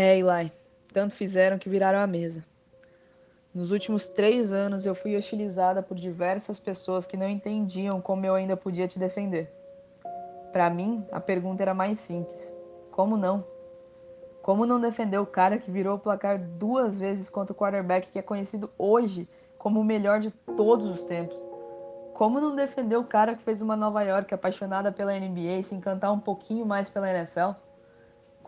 É, Eli, tanto fizeram que viraram a mesa. Nos últimos três anos eu fui hostilizada por diversas pessoas que não entendiam como eu ainda podia te defender. Para mim, a pergunta era mais simples: como não? Como não defender o cara que virou o placar duas vezes contra o quarterback que é conhecido hoje como o melhor de todos os tempos? Como não defender o cara que fez uma Nova York apaixonada pela NBA se encantar um pouquinho mais pela NFL?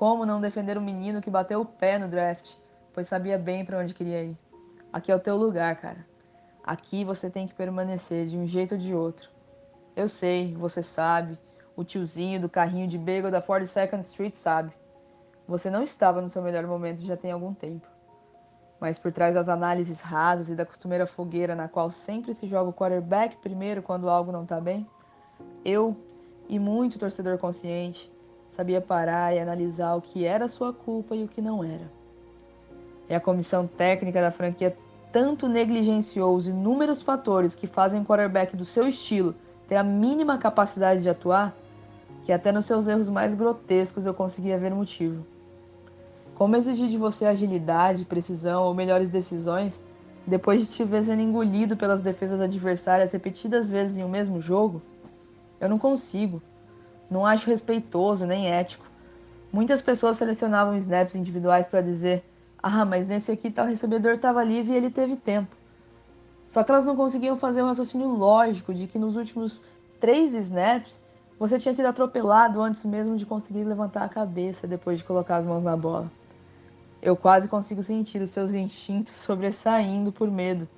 Como não defender o menino que bateu o pé no draft, pois sabia bem para onde queria ir? Aqui é o teu lugar, cara. Aqui você tem que permanecer de um jeito ou de outro. Eu sei, você sabe, o tiozinho do carrinho de bagel da 42nd Street sabe. Você não estava no seu melhor momento já tem algum tempo. Mas por trás das análises rasas e da costumeira fogueira na qual sempre se joga o quarterback primeiro quando algo não tá bem, eu e muito torcedor consciente sabia parar e analisar o que era sua culpa e o que não era. E a comissão técnica da franquia tanto negligenciou os inúmeros fatores que fazem o quarterback do seu estilo ter a mínima capacidade de atuar, que até nos seus erros mais grotescos eu conseguia ver o motivo. Como exigir de você agilidade, precisão ou melhores decisões depois de te ver sendo engolido pelas defesas adversárias repetidas vezes em um mesmo jogo? Eu não consigo. Não acho respeitoso nem ético. Muitas pessoas selecionavam snaps individuais para dizer: ah, mas nesse aqui tal recebedor estava livre e ele teve tempo. Só que elas não conseguiam fazer um raciocínio lógico de que nos últimos três snaps você tinha sido atropelado antes mesmo de conseguir levantar a cabeça depois de colocar as mãos na bola. Eu quase consigo sentir os seus instintos sobressaindo por medo,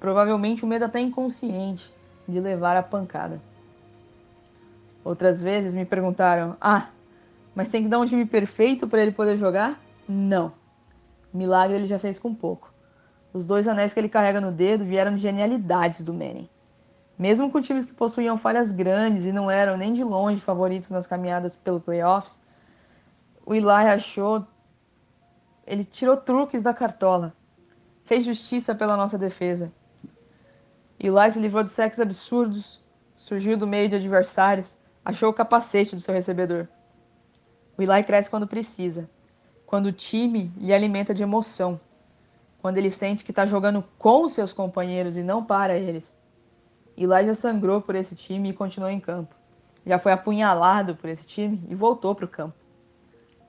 provavelmente o medo até inconsciente, de levar a pancada. Outras vezes me perguntaram: Ah, mas tem que dar um time perfeito para ele poder jogar? Não. Milagre ele já fez com pouco. Os dois anéis que ele carrega no dedo vieram de genialidades do Manning. Mesmo com times que possuíam falhas grandes e não eram nem de longe favoritos nas caminhadas pelo playoffs, o Eli achou. Ele tirou truques da cartola. Fez justiça pela nossa defesa. Eli se livrou de sexos absurdos, surgiu do meio de adversários, achou o capacete do seu recebedor. O Eli cresce quando precisa, quando o time lhe alimenta de emoção, quando ele sente que está jogando com seus companheiros e não para eles. Eli já sangrou por esse time e continuou em campo. Já foi apunhalado por esse time e voltou para o campo.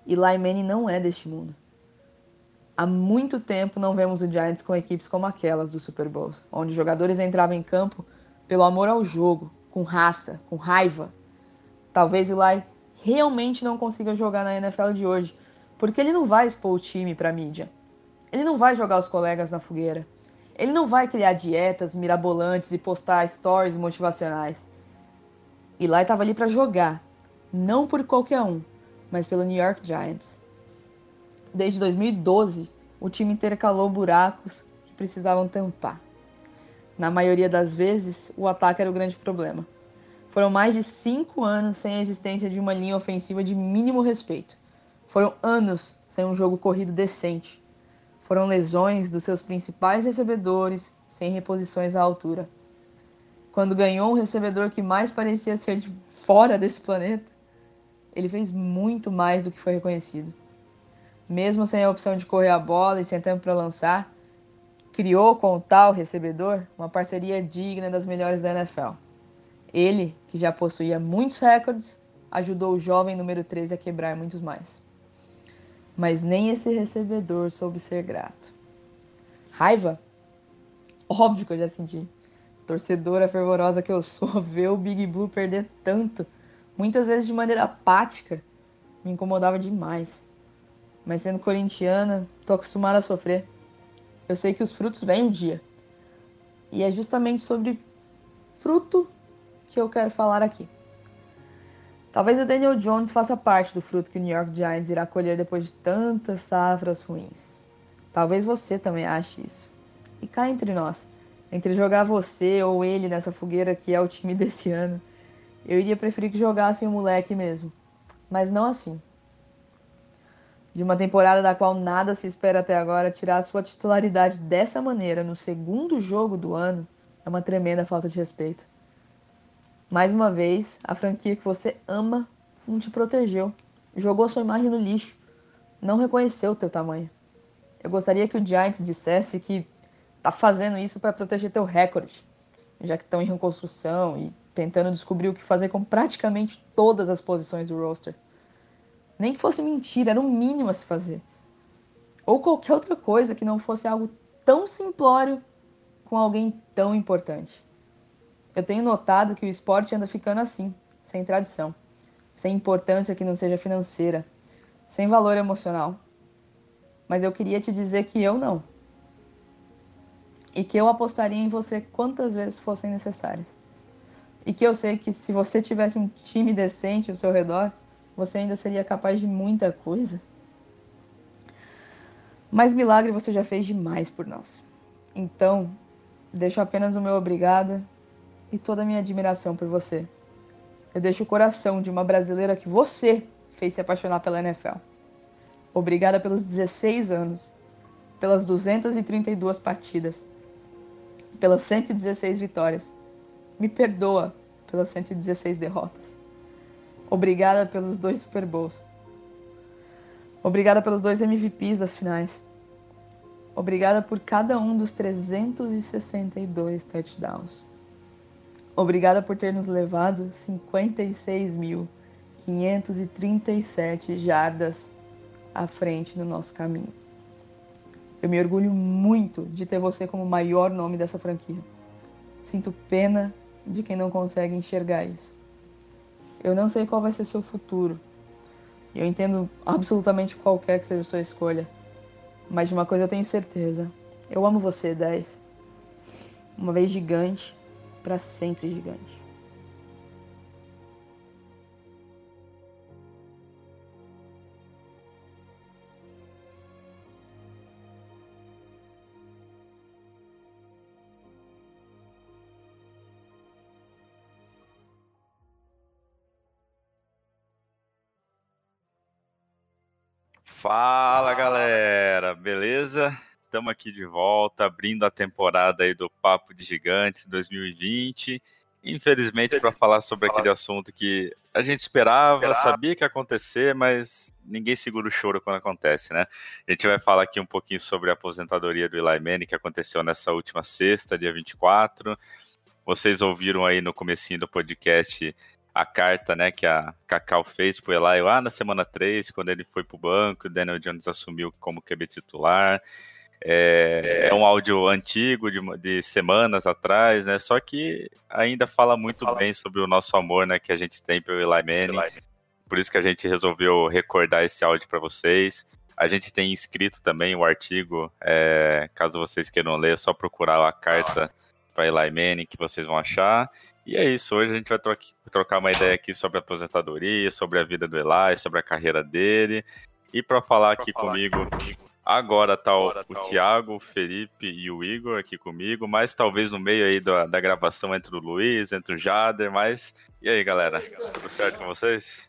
Eli Manning não é deste mundo. Há muito tempo não vemos o Giants com equipes como aquelas do Super Bowl, onde jogadores entravam em campo pelo amor ao jogo, com raça, com raiva. Talvez o Eli realmente não consiga jogar na NFL de hoje, porque ele não vai expor o time para mídia. Ele não vai jogar os colegas na fogueira. Ele não vai criar dietas mirabolantes e postar stories motivacionais. Eli estava ali para jogar, não por qualquer um, mas pelo New York Giants. Desde 2012, o time intercalou buracos que precisavam tampar. Na maioria das vezes, o ataque era o grande problema. Foram mais de cinco anos sem a existência de uma linha ofensiva de mínimo respeito. Foram anos sem um jogo corrido decente. Foram lesões dos seus principais recebedores, sem reposições à altura. Quando ganhou um recebedor que mais parecia ser de fora desse planeta, ele fez muito mais do que foi reconhecido. Mesmo sem a opção de correr a bola e sem tempo para lançar, criou com o tal recebedor uma parceria digna das melhores da NFL. Ele, que já possuía muitos recordes, ajudou o jovem número 13 a quebrar muitos mais. Mas nem esse recebedor soube ser grato. Raiva? Óbvio que eu já senti. Torcedora fervorosa que eu sou, ver o Big Blue perder tanto, muitas vezes de maneira apática, me incomodava demais. Mas sendo corintiana, tô acostumada a sofrer. Eu sei que os frutos vêm um dia. E é justamente sobre fruto que eu quero falar aqui. Talvez o Daniel Jones faça parte do fruto que o New York Giants irá colher depois de tantas safras ruins. Talvez você também ache isso. E cá entre nós, entre jogar você ou ele nessa fogueira que é o time desse ano, eu iria preferir que jogassem o moleque mesmo. Mas não assim. De uma temporada da qual nada se espera até agora, tirar sua titularidade dessa maneira no segundo jogo do ano é uma tremenda falta de respeito. Mais uma vez, a franquia que você ama não te protegeu, jogou sua imagem no lixo, não reconheceu o teu tamanho. Eu gostaria que o Giants dissesse que tá fazendo isso para proteger teu recorde, já que estão em reconstrução e tentando descobrir o que fazer com praticamente todas as posições do roster. Nem que fosse mentira, era o mínimo a se fazer. Ou qualquer outra coisa que não fosse algo tão simplório com alguém tão importante. Eu tenho notado que o esporte anda ficando assim, sem tradição, sem importância que não seja financeira, sem valor emocional. Mas eu queria te dizer que eu não. E que eu apostaria em você quantas vezes fossem necessárias. E que eu sei que se você tivesse um time decente ao seu redor, você ainda seria capaz de muita coisa. Mas milagre você já fez demais por nós. Então, deixo apenas o meu obrigado e toda a minha admiração por você. Eu deixo o coração de uma brasileira que você fez se apaixonar pela NFL. Obrigada pelos 16 anos, pelas 232 partidas, pelas 116 vitórias. Me perdoa pelas 116 derrotas. Obrigada pelos dois Super Bowls. Obrigada pelos dois MVPs das finais. Obrigada por cada um dos 362 touchdowns. Obrigada por ter nos levado 56.537 jardas à frente no nosso caminho. Eu me orgulho muito de ter você como maior nome dessa franquia. Sinto pena de quem não consegue enxergar isso. Eu não sei qual vai ser seu futuro. Eu entendo absolutamente qualquer que seja a sua escolha. Mas de uma coisa eu tenho certeza. Eu amo você, 10. Uma vez gigante, para sempre gigante. Fala galera, beleza? Estamos aqui de volta, abrindo a temporada aí do Papo de Gigantes 2020. Infelizmente, para falar sobre aquele assunto que a gente esperava, sabia que ia acontecer, mas ninguém segura o choro quando acontece, né? A gente vai falar aqui um pouquinho sobre a aposentadoria do Eli Manning, que aconteceu nessa última sexta, dia 24. Vocês ouviram aí no comecinho do podcast a carta né, que a Cacau fez pro Eli lá na semana 3, quando ele foi pro banco, o Daniel Jones assumiu como QB titular. É, é um áudio antigo, de, de, semanas atrás, né? Só que ainda fala muito fala. bem sobre o nosso amor, né? Que a gente tem pelo Eli Manning. Eli. Por isso que a gente resolveu recordar esse áudio para vocês. A gente tem escrito também o artigo, é, caso vocês queiram ler, é só procurar a carta para Eli Manning que vocês vão achar. E é isso, hoje a gente vai trocar uma ideia aqui sobre a aposentadoria, sobre a vida do Eli, sobre a carreira dele. E para falar aqui comigo, comigo Agora tá o, Agora tá o Thiago, o Felipe e o Igor aqui comigo, mas talvez no meio aí da, da gravação entre o Luiz, entre o Jader, mas. E aí, galera? Tudo certo com vocês?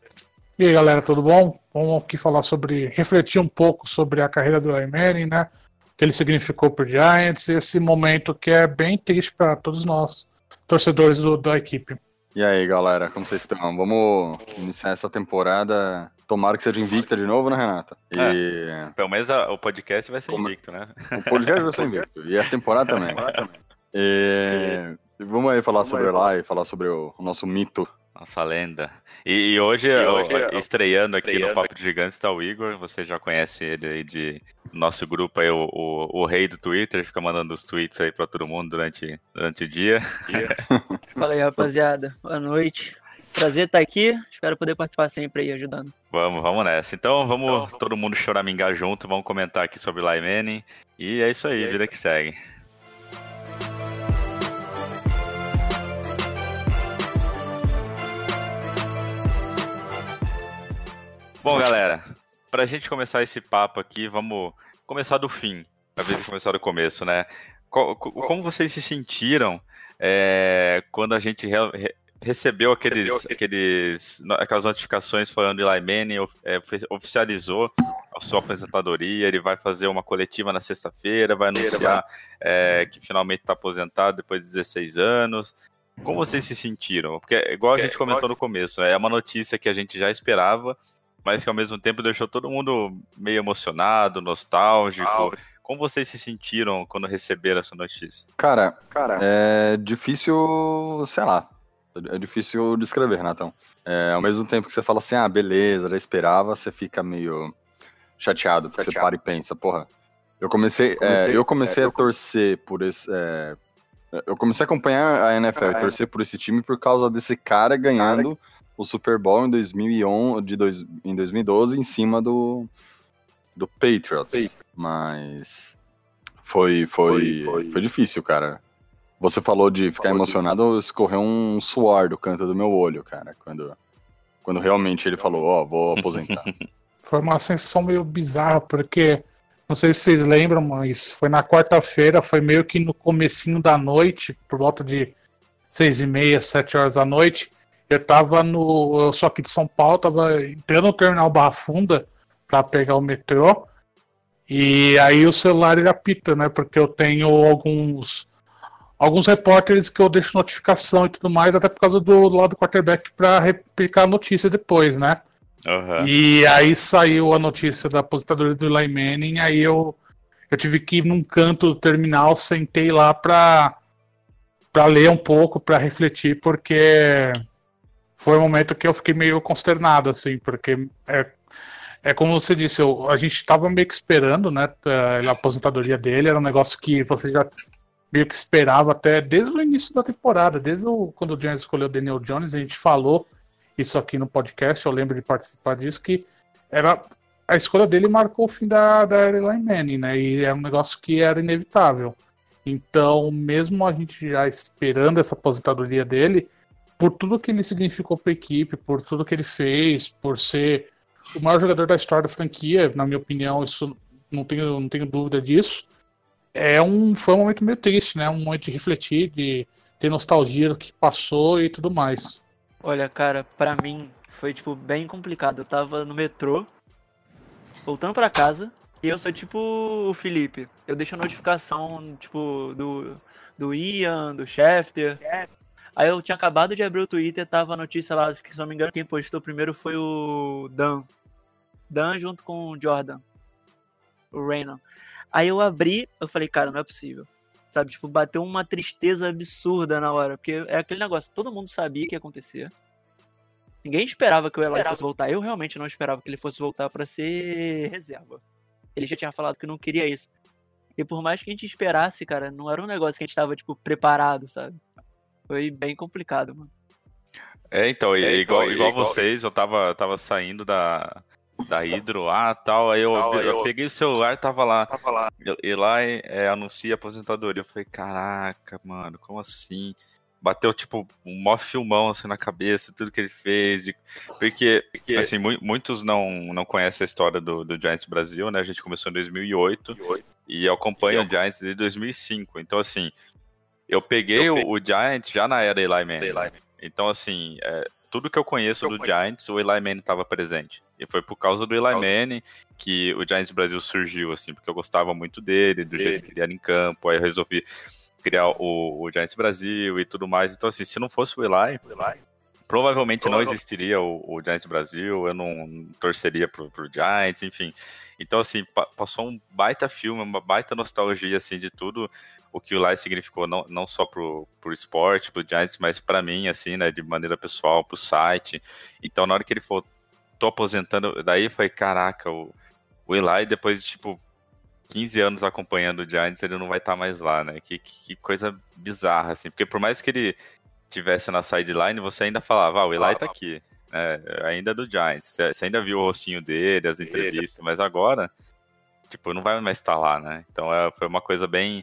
E aí, galera, tudo bom? Vamos aqui falar sobre. refletir um pouco sobre a carreira do Manning, né? O que ele significou para Giants, esse momento que é bem triste para todos nós, torcedores do, da equipe. E aí, galera, como vocês estão? Vamos iniciar essa temporada. Tomara que seja invicta de novo, né, Renata? E... É, pelo menos a, o podcast vai ser invicto, né? O podcast vai ser invicto. E a temporada também. e... Vamos aí falar vamos sobre aí, lá e falar sobre o, o nosso mito nossa lenda. E, e hoje, e hoje eu, estreando aqui estreando no Papo de Gigantes, está o Igor. Você já conhece ele aí de nosso grupo aí, o, o, o, rei do Twitter, fica mandando os tweets aí para todo mundo durante, durante o dia. Fala aí, rapaziada. Boa noite. Prazer estar aqui. Espero poder participar sempre aí ajudando. Vamos, vamos nessa. Então vamos então, todo mundo choramingar junto, vamos comentar aqui sobre Lyman. E é isso aí, é vida isso. que segue. Bom, galera, pra gente começar esse papo aqui, vamos começar do fim, ao invés de começar do começo, né? Co- co- Como vocês se sentiram é, quando a gente re- recebeu aqueles, aqueles, no- aquelas notificações falando que Eli Manning é, ofi- oficializou a sua aposentadoria, ele vai fazer uma coletiva na sexta-feira, vai anunciar é, que finalmente está aposentado depois de 16 anos. Como vocês se sentiram? Porque, igual a gente comentou no começo, é uma notícia que a gente já esperava, mas que ao mesmo tempo deixou todo mundo meio emocionado, nostálgico. Como vocês se sentiram quando receberam essa notícia? Cara, é difícil, sei lá. É difícil descrever, Natão. É, ao mesmo tempo que você fala assim, ah, beleza, já esperava, você fica meio chateado, porque você para e pensa, porra. Eu comecei, é, eu comecei a torcer por esse. é, eu comecei a acompanhar a NFL e torcer por esse time por causa desse cara ganhando o Super Bowl em 2011, de dois, em 2012 em cima do, do Patriots. Mas foi, foi, foi, difícil, cara. Você falou de ficar emocionado, escorreu um suor do canto do meu olho, cara, quando, quando realmente ele falou, ó, vou aposentar. Foi uma sensação meio bizarra, porque não sei se vocês lembram, mas foi na quarta-feira, foi meio que no comecinho da noite, por volta de seis e meia, sete horas da noite. Eu tava no. Eu sou aqui de São Paulo, tava entrando no terminal Barra Funda pra pegar o metrô. E aí o celular ele apita, né? Porque eu tenho alguns. Alguns repórteres que eu deixo notificação e tudo mais, até por causa do lado do quarterback pra replicar a notícia depois, né? Aham. E aí saiu a notícia da aposentadoria do Eli Manning, aí eu, eu tive que ir num canto do terminal, sentei lá pra, pra ler um pouco, pra refletir, porque foi um momento que eu fiquei meio consternado, assim, porque é, é como você disse, eu- a gente tava meio que esperando, né, a aposentadoria dele, era um negócio que você já meio que esperava até desde o início da temporada, desde o, quando o Giants escolheu o Daniel Jones, a gente falou isso aqui no podcast, eu lembro de participar disso, que era a escolha dele marcou o fim da, da Eli Manning, né? E é um negócio que era inevitável. Então, mesmo a gente já esperando essa aposentadoria dele, por tudo que ele significou para a equipe, por tudo que ele fez, por ser o maior jogador da história da franquia, na minha opinião, isso não tenho, não tenho dúvida disso. É um, foi um momento meio triste, né? Um momento de refletir, de ter nostalgia do que passou e tudo mais. Olha, cara, pra mim foi, tipo, bem complicado. Eu tava no metrô, voltando pra casa, e eu sou tipo o Felipe. Eu deixo a notificação, tipo, do, do Ian, do Schefter. Aí eu tinha acabado de abrir o Twitter, tava a notícia lá, que se não me engano, quem postou primeiro foi o Dan. Dan junto com o Jordan. O Reynon. Aí eu abri, eu falei, cara, não é possível. Sabe, tipo, bateu uma tristeza absurda na hora. Porque é aquele negócio, todo mundo sabia que ia acontecer. Ninguém esperava que o Eli fosse voltar. Eu realmente não esperava que ele fosse voltar pra ser reserva. Ele já tinha falado que não queria isso. E por mais que a gente esperasse, cara, não era um negócio que a gente tava, tipo, preparado, sabe? Foi bem complicado, mano. É, então, É, então, igual, e igual igual- vocês, eu tava, tava saindo da, da Hidro lá tal, aí eu, Tal, eu eu- peguei o celular tava lá. E lá é, anuncia aposentadoria. Eu falei, caraca, mano, como assim? Bateu, tipo, um mó filmão assim na cabeça, tudo que ele fez. e- Porque, assim, mu- muitos não, não conhecem a história do, do Giants Brasil, né? A gente começou em 2008 e eu acompanho o Giants desde 2005. Então, assim, eu peguei o, o Giants já na era Eli Manning. Então, assim, é, tudo que eu conheço do Giants, o Eli Manning estava presente. E foi por causa do Eli Manning que o Giants Brasil surgiu, assim, porque eu gostava muito dele, do jeito que ele era em campo. Aí eu resolvi criar o, o Giants Brasil e tudo mais. Então, assim, se não fosse o Eli, provavelmente não existiria o, o Giants Brasil, eu não torceria pro, pro Giants, enfim. Então, assim, pa- passou um baita filme, uma baita nostalgia, assim, de tudo o que o Eli significou, não, não só pro, pro esporte, pro Giants, mas pra mim, assim, né, de maneira pessoal, pro site. Então, na hora que ele falou, tô aposentando, daí foi, caraca, o, o Eli, depois de, tipo, 15 anos acompanhando o Giants, ele não vai estar mais lá, né? Que, que, coisa bizarra, assim. Porque por mais que ele tivesse na sideline, você ainda falava, ah, o Eli tá aqui. né? ainda é do Giants. Você ainda viu o rostinho dele, as entrevistas, mas agora, tipo, não vai mais estar lá, né? Então é, foi uma coisa bem,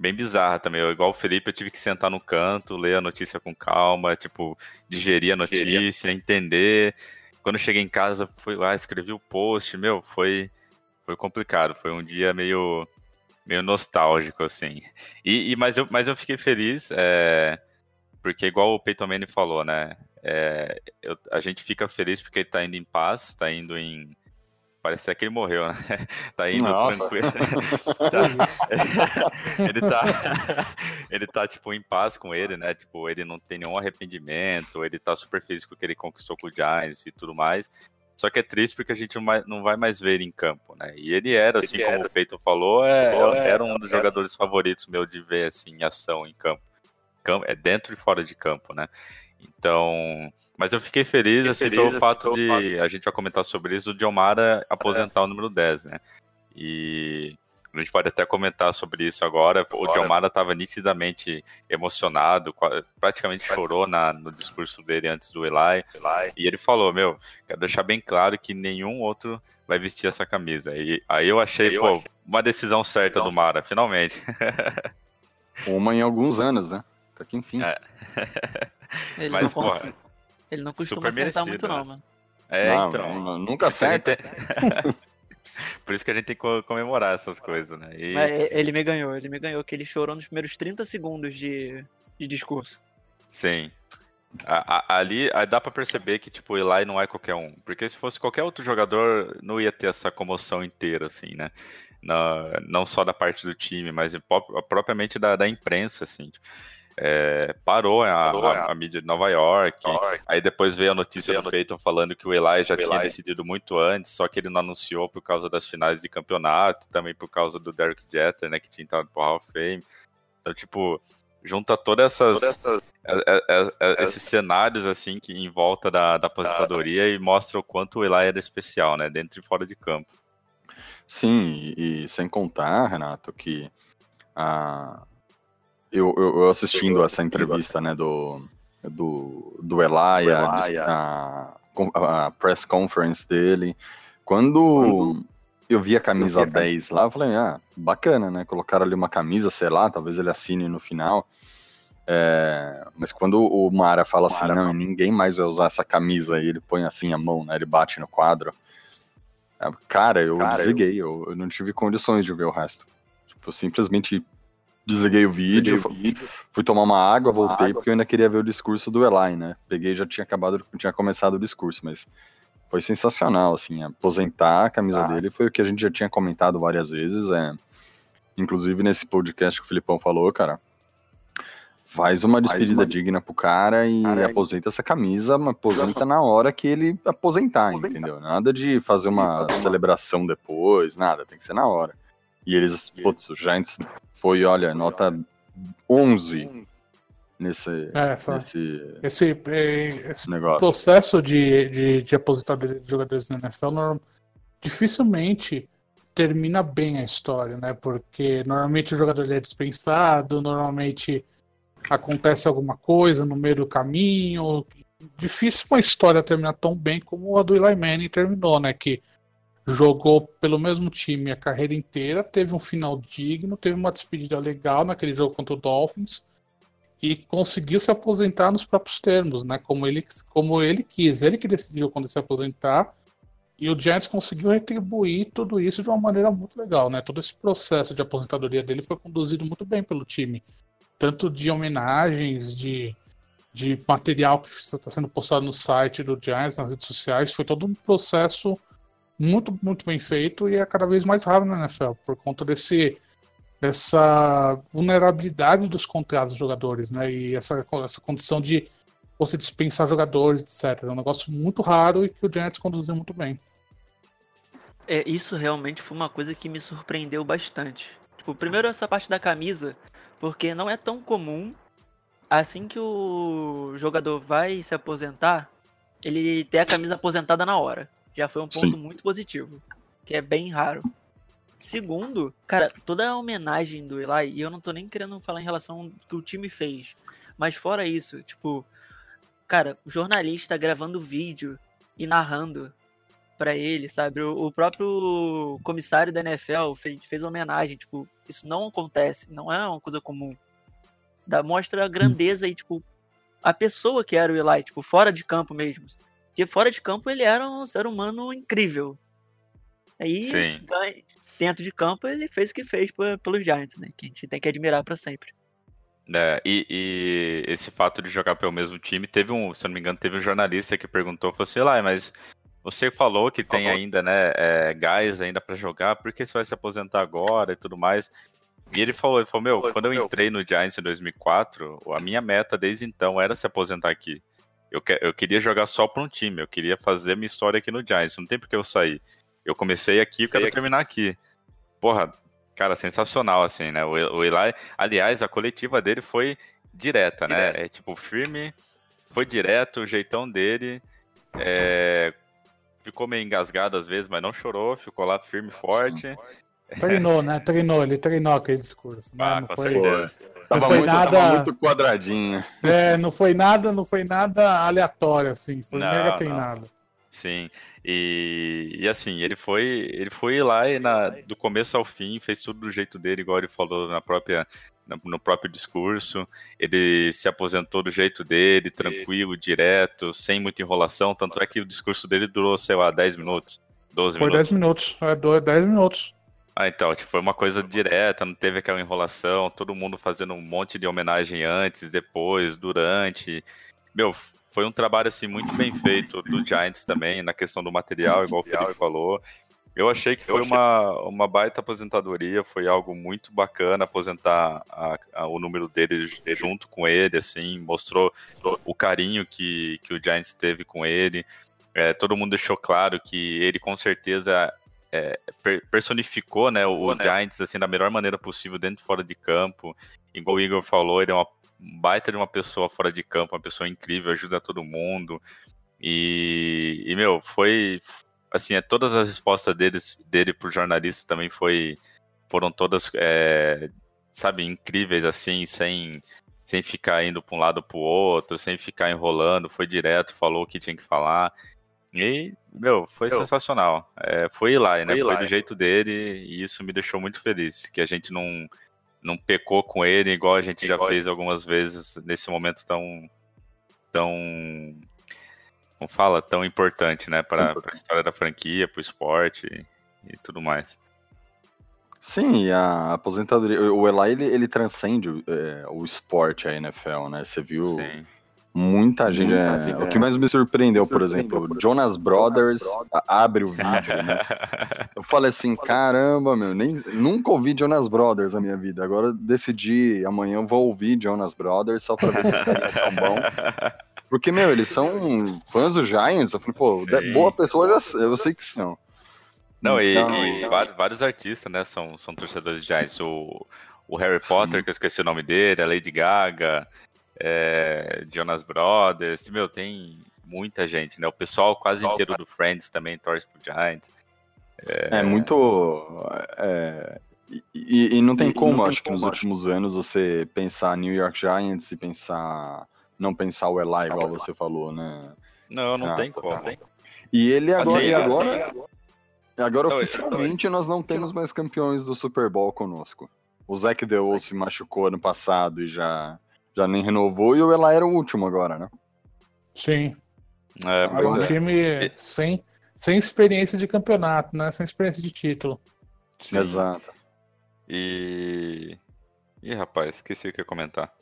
bem bizarra também. Eu, igual o Felipe, eu tive que sentar no canto, ler a notícia com calma, tipo, digerir a notícia, entender. quando eu cheguei em casa, fui lá, escrevi o post, meu, foi, foi complicado. Foi um dia meio, meio nostálgico, assim. E, e mas, eu, mas eu fiquei feliz, é, porque igual o Peyton Manning falou, né? É, eu, a gente fica feliz porque ele tá indo em paz, tá indo em. Parece até que ele morreu, né? Tá indo Nossa. tranquilo. Tá- ele tá. Ele tá, tipo, em paz com ele, né? Tipo, ele não tem nenhum arrependimento, ele tá super feliz com o que ele conquistou com o Giants e tudo mais. Só que é triste porque a gente não vai- não vai mais ver ele em campo, né? E ele era, assim Ele como era, o Peyton falou, é, é, era um dos era- jogadores favoritos meu de ver, assim, em ação em campo. Campo- É dentro e fora de campo, né? Então, mas eu fiquei feliz, Fiquei assim, feliz, pelo assim, fato pelo de, fato- a gente vai comentar sobre isso, o Diomara aposentar o número 10, né? E a gente pode até comentar sobre isso agora. O Agora. Diomara estava nitidamente emocionado, praticamente chorou na- no discurso dele antes do Eli. E ele falou: Meu, quero deixar bem claro que nenhum outro vai vestir essa camisa. E aí eu achei, eu pô, achei- uma decisão certa Decisão do Mara, finalmente. Uma em alguns anos, né? Até que enfim. É. Ele, Mas, não, porra, ele não costuma super acertar merecido, muito, né? não, mano. É, Não, então. não, nunca gente acerta. Por isso que a gente tem que co- comemorar essas coisas, né? E- Mas e- ele me ganhou, ele me ganhou, que ele chorou nos primeiros 30 segundos de, de discurso. Sim. A- a- ali aí dá pra perceber que, tipo, o Eli não é qualquer um. Porque se fosse qualquer outro jogador, não ia ter essa comoção inteira, assim, né? Na- não só da parte do time, mas pró- propriamente da, da imprensa, assim. É, parou, a, Parou a- a- mídia de Nova York. Aí depois veio a notícia Veio do Peyton falando que o Eli já O tinha Eli- decidido muito antes, só que ele não anunciou por causa das finais de campeonato, também por causa do Derek Jeter, né, que tinha entrado pro Hall of Fame. Então, tipo, junta todas essas, Todas essas. é- é- é- esses cenários, assim, que em volta da, da aposentadoria e mostra o quanto o Eli era especial, né, dentro e fora de campo. Sim, e, e sem contar, Renato, que a, eu, eu, eu assistindo essa entrevista né, do, do, do Eli, Do a, a, press conference dele, quando eu vi a camisa eu vi a 10 lá, eu falei, ah, bacana, né? Colocaram ali uma camisa, sei lá, talvez ele assine no final. É, mas quando o Mara fala assim, Mara não, ninguém mais vai usar essa camisa, e ele põe assim a mão, né? Ele bate no quadro. É, Cara, eu Cara, desliguei, eu... eu não tive condições de ver o resto. Tipo, eu simplesmente desliguei o vídeo, Vídeo, vídeo. fui tomar uma água, voltei, água. porque eu ainda queria ver o discurso do Eli, né? Peguei e já tinha acabado, tinha começado o discurso, mas foi sensacional, assim, aposentar a camisa Ah. dele foi o que a gente já tinha comentado várias vezes, é, inclusive nesse podcast que o Filipão falou, cara, faz uma Faz despedida uma- digna pro cara e Cara, aposenta essa camisa, mas aposenta na hora que ele aposentar, Aposentar. entendeu? Nada de fazer uma- celebração depois, nada, tem que ser na hora. E eles, putz, o Giants foi, olha, nota 11 nesse, É, nesse Esse, é, esse negócio. processo de, de, de aposentadoria de jogadores na NFL dificilmente termina bem a história, né? Porque normalmente o jogador é dispensado, normalmente acontece alguma coisa no meio do caminho. Difícil uma história terminar tão bem como a do Eli Manning terminou, né? Que jogou pelo mesmo time a carreira inteira, teve um final digno, teve uma despedida legal naquele jogo contra o Dolphins e conseguiu se aposentar nos próprios termos, né? Como ele, como ele quis, ele que decidiu quando se aposentar. E o Giants conseguiu retribuir tudo isso de uma maneira muito legal, né? Todo esse processo de aposentadoria dele foi conduzido muito bem pelo time, tanto de homenagens, de, de material que está sendo postado no site do Giants, nas redes sociais, foi todo um processo muito, muito bem feito e é cada vez mais raro na NFL, por conta desse dessa vulnerabilidade dos contratos dos jogadores, né? E essa, essa condição de você dispensar jogadores, etc. É um negócio muito raro e que o Giants conduziu muito bem. É, isso realmente foi uma coisa que me surpreendeu bastante. Tipo, primeiro essa parte da camisa, porque não é tão comum assim que o jogador vai se aposentar, ele ter a camisa aposentada na hora. Já foi um ponto Sim. muito positivo, que é bem raro. Segundo, cara, toda a homenagem do Eli, e eu não tô nem querendo falar em relação ao que o time fez, mas fora isso, tipo, cara, o jornalista gravando vídeo e narrando pra ele, sabe? O, o próprio comissário da NFL fez, fez homenagem, tipo, isso não acontece, não é uma coisa comum. Dá, mostra a grandeza e, tipo, a pessoa que era o Eli, tipo, fora de campo mesmo. Porque fora de campo ele era um ser humano incrível. Aí, Sim. dentro de campo, ele fez o que fez pe- pelos Giants, né? Que a gente tem que admirar pra sempre. É, e, e esse fato de jogar pelo mesmo time, teve um, se eu não me engano, teve um jornalista que perguntou, falou assim, lá, mas você falou que tem ainda, né, é, gás ainda pra jogar, por que você vai se aposentar agora e tudo mais? E ele falou, ele falou, meu, quando eu entrei no Giants em 2004, a minha meta desde então era se aposentar aqui. Eu, que- eu queria jogar só pra um time, eu queria fazer minha história aqui no Giants, não tem por que eu sair. Eu comecei aqui, eu quero terminar aqui. Porra, cara, sensacional, assim, né? O, o Eli, aliás, a coletiva dele foi direta, né? É tipo, firme, foi direto, o jeitão dele. é, ficou meio engasgado às vezes, mas não chorou, ficou lá firme e forte. Treinou, né? Treinou, ele treinou aquele discurso. Né? Ah, não, com foi, certeza. Tava, foi muito, nada- muito quadradinho. é, não foi nada, não foi nada aleatório, assim. Foi Não, mega não. treinado. Sim. E, e assim, ele foi, ele foi lá e na, do começo ao fim, fez tudo do jeito dele, igual ele falou na própria, no próprio discurso. Ele se aposentou do jeito dele, tranquilo, direto, sem muita enrolação. Tanto é que o discurso dele durou, sei lá, 10 minutos, 12 Foi minutos. 10 minutos. É, do- 10 minutos. Ah, então, tipo, foi uma coisa direta, não teve aquela enrolação, todo mundo fazendo um monte de homenagem antes, depois, durante. Meu, foi um trabalho, assim, muito bem feito do Giants também, na questão do material, igual o Felipe falou. Eu achei que foi uma, uma baita aposentadoria, foi algo muito bacana aposentar a- a- o número dele junto com ele, assim, mostrou o carinho que, que o Giants teve com ele. É, todo mundo deixou claro que ele com certeza é, per- personificou né, o Giants assim, da melhor maneira possível, dentro e fora de campo. Igual o Igor falou, ele é uma baita de uma pessoa fora de campo, uma pessoa incrível, ajuda todo mundo. E, e meu, foi assim, é, todas as respostas deles, dele pro jornalista também foi, foram todas, é, sabe, incríveis, assim, sem, sem ficar indo para um lado para o outro, sem ficar enrolando, foi direto, falou o que tinha que falar. E, meu, foi sensacional. É, foi Eli, né? Foi, do jeito dele e isso me deixou muito feliz. Que a gente não, não pecou com ele, igual a gente já fez algumas vezes nesse momento tão. tão. como fala? Tão importante, né? Para a história da franquia, para o esporte e, e tudo mais. Sim, a aposentadoria. O Eli ele, ele transcende o, é, o esporte, a NFL, né? Você viu Sim. Muita gente. Muita é, gente, o que mais me surpreendeu, por exemplo, Jonas Brothers a- abre o vídeo, né? Eu falei assim, caramba, meu, nem, nunca ouvi Jonas Brothers na minha vida. Agora decidi, amanhã eu vou ouvir Jonas Brothers só pra ver se os caras são bons. Porque, meu, eles são fãs do Giants. Eu falei, pô, Sim. boa pessoa eu, já, eu sei que são. Não, e, Então- e vários, vários artistas, né, são, são torcedores de Giants. O, o Harry Potter, que eu esqueci o nome dele, a Lady Gaga, é, Jonas Brothers, meu, tem muita gente, né? O pessoal quase inteiro do Friends também torce pro Giants. É, muito. é, e, e- e não tem como, acho que nos últimos anos você pensar New York Giants e pensar. Não pensar o Eli, igual você falou, né? Não, não Ah, tem tá. como. E ele agora. Assim, e agora, agora Não, oficialmente nós não temos mais campeões do Super Bowl conosco. O Zach DeO se machucou ano passado e já, já nem renovou, e o Eli era o último agora, né? Sim. É, Era um é. time sem, sem experiência de campeonato, né? Sem experiência de título. Sim. Exato. E. Ih, rapaz, esqueci o que ia comentar.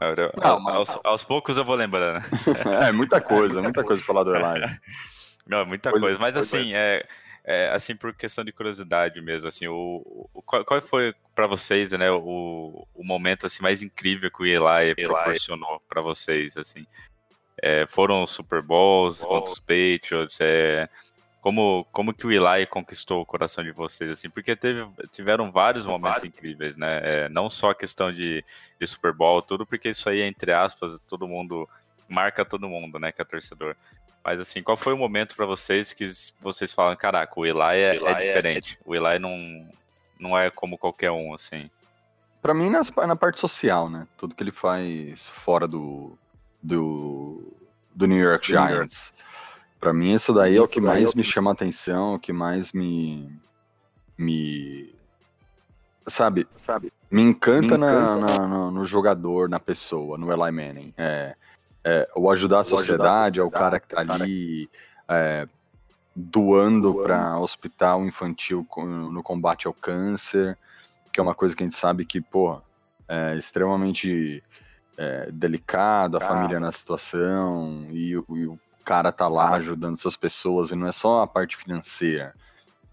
Agora, Não, a- mas- aos, aos poucos eu vou lembrando. É, muita coisa, muita coisa pra falar do Eli. Não, muita Pois é, coisa. Mas pois é. assim, é, é, assim, por questão de curiosidade mesmo, assim, o, o- qual, qual foi pra vocês, né, o, o momento assim mais incrível que o Eli proporcionou pra vocês, assim? É, foram os Super Bowls contra os Patriots, é, como, como que o Eli conquistou o coração de vocês, assim? Porque teve, tiveram vários momentos incríveis, né? É, não só a questão de, de Super Bowl, tudo, porque isso aí, entre aspas, todo mundo marca todo mundo, né, que é torcedor. Mas assim, qual foi o momento pra vocês que vocês falam, caraca, o Eli é, é diferente. O Eli não, não é como qualquer um, assim. Pra mim, nas- na parte social, né? Tudo que ele faz fora do, do, do New York Giants. Pra mim, isso daí é o que mais me chama a atenção, o que mais me. me. Sabe? sabe me encanta, na- na- no, no jogador, na pessoa, no Eli Manning. É, é, o ajudar a sociedade, é o cara que tá ali é, doando para hospital infantil no combate ao câncer, que é uma coisa que a gente sabe que, pô, é extremamente é, delicado, a família na situação, e, o- e o cara tá lá ajudando essas pessoas, e não é só a parte financeira.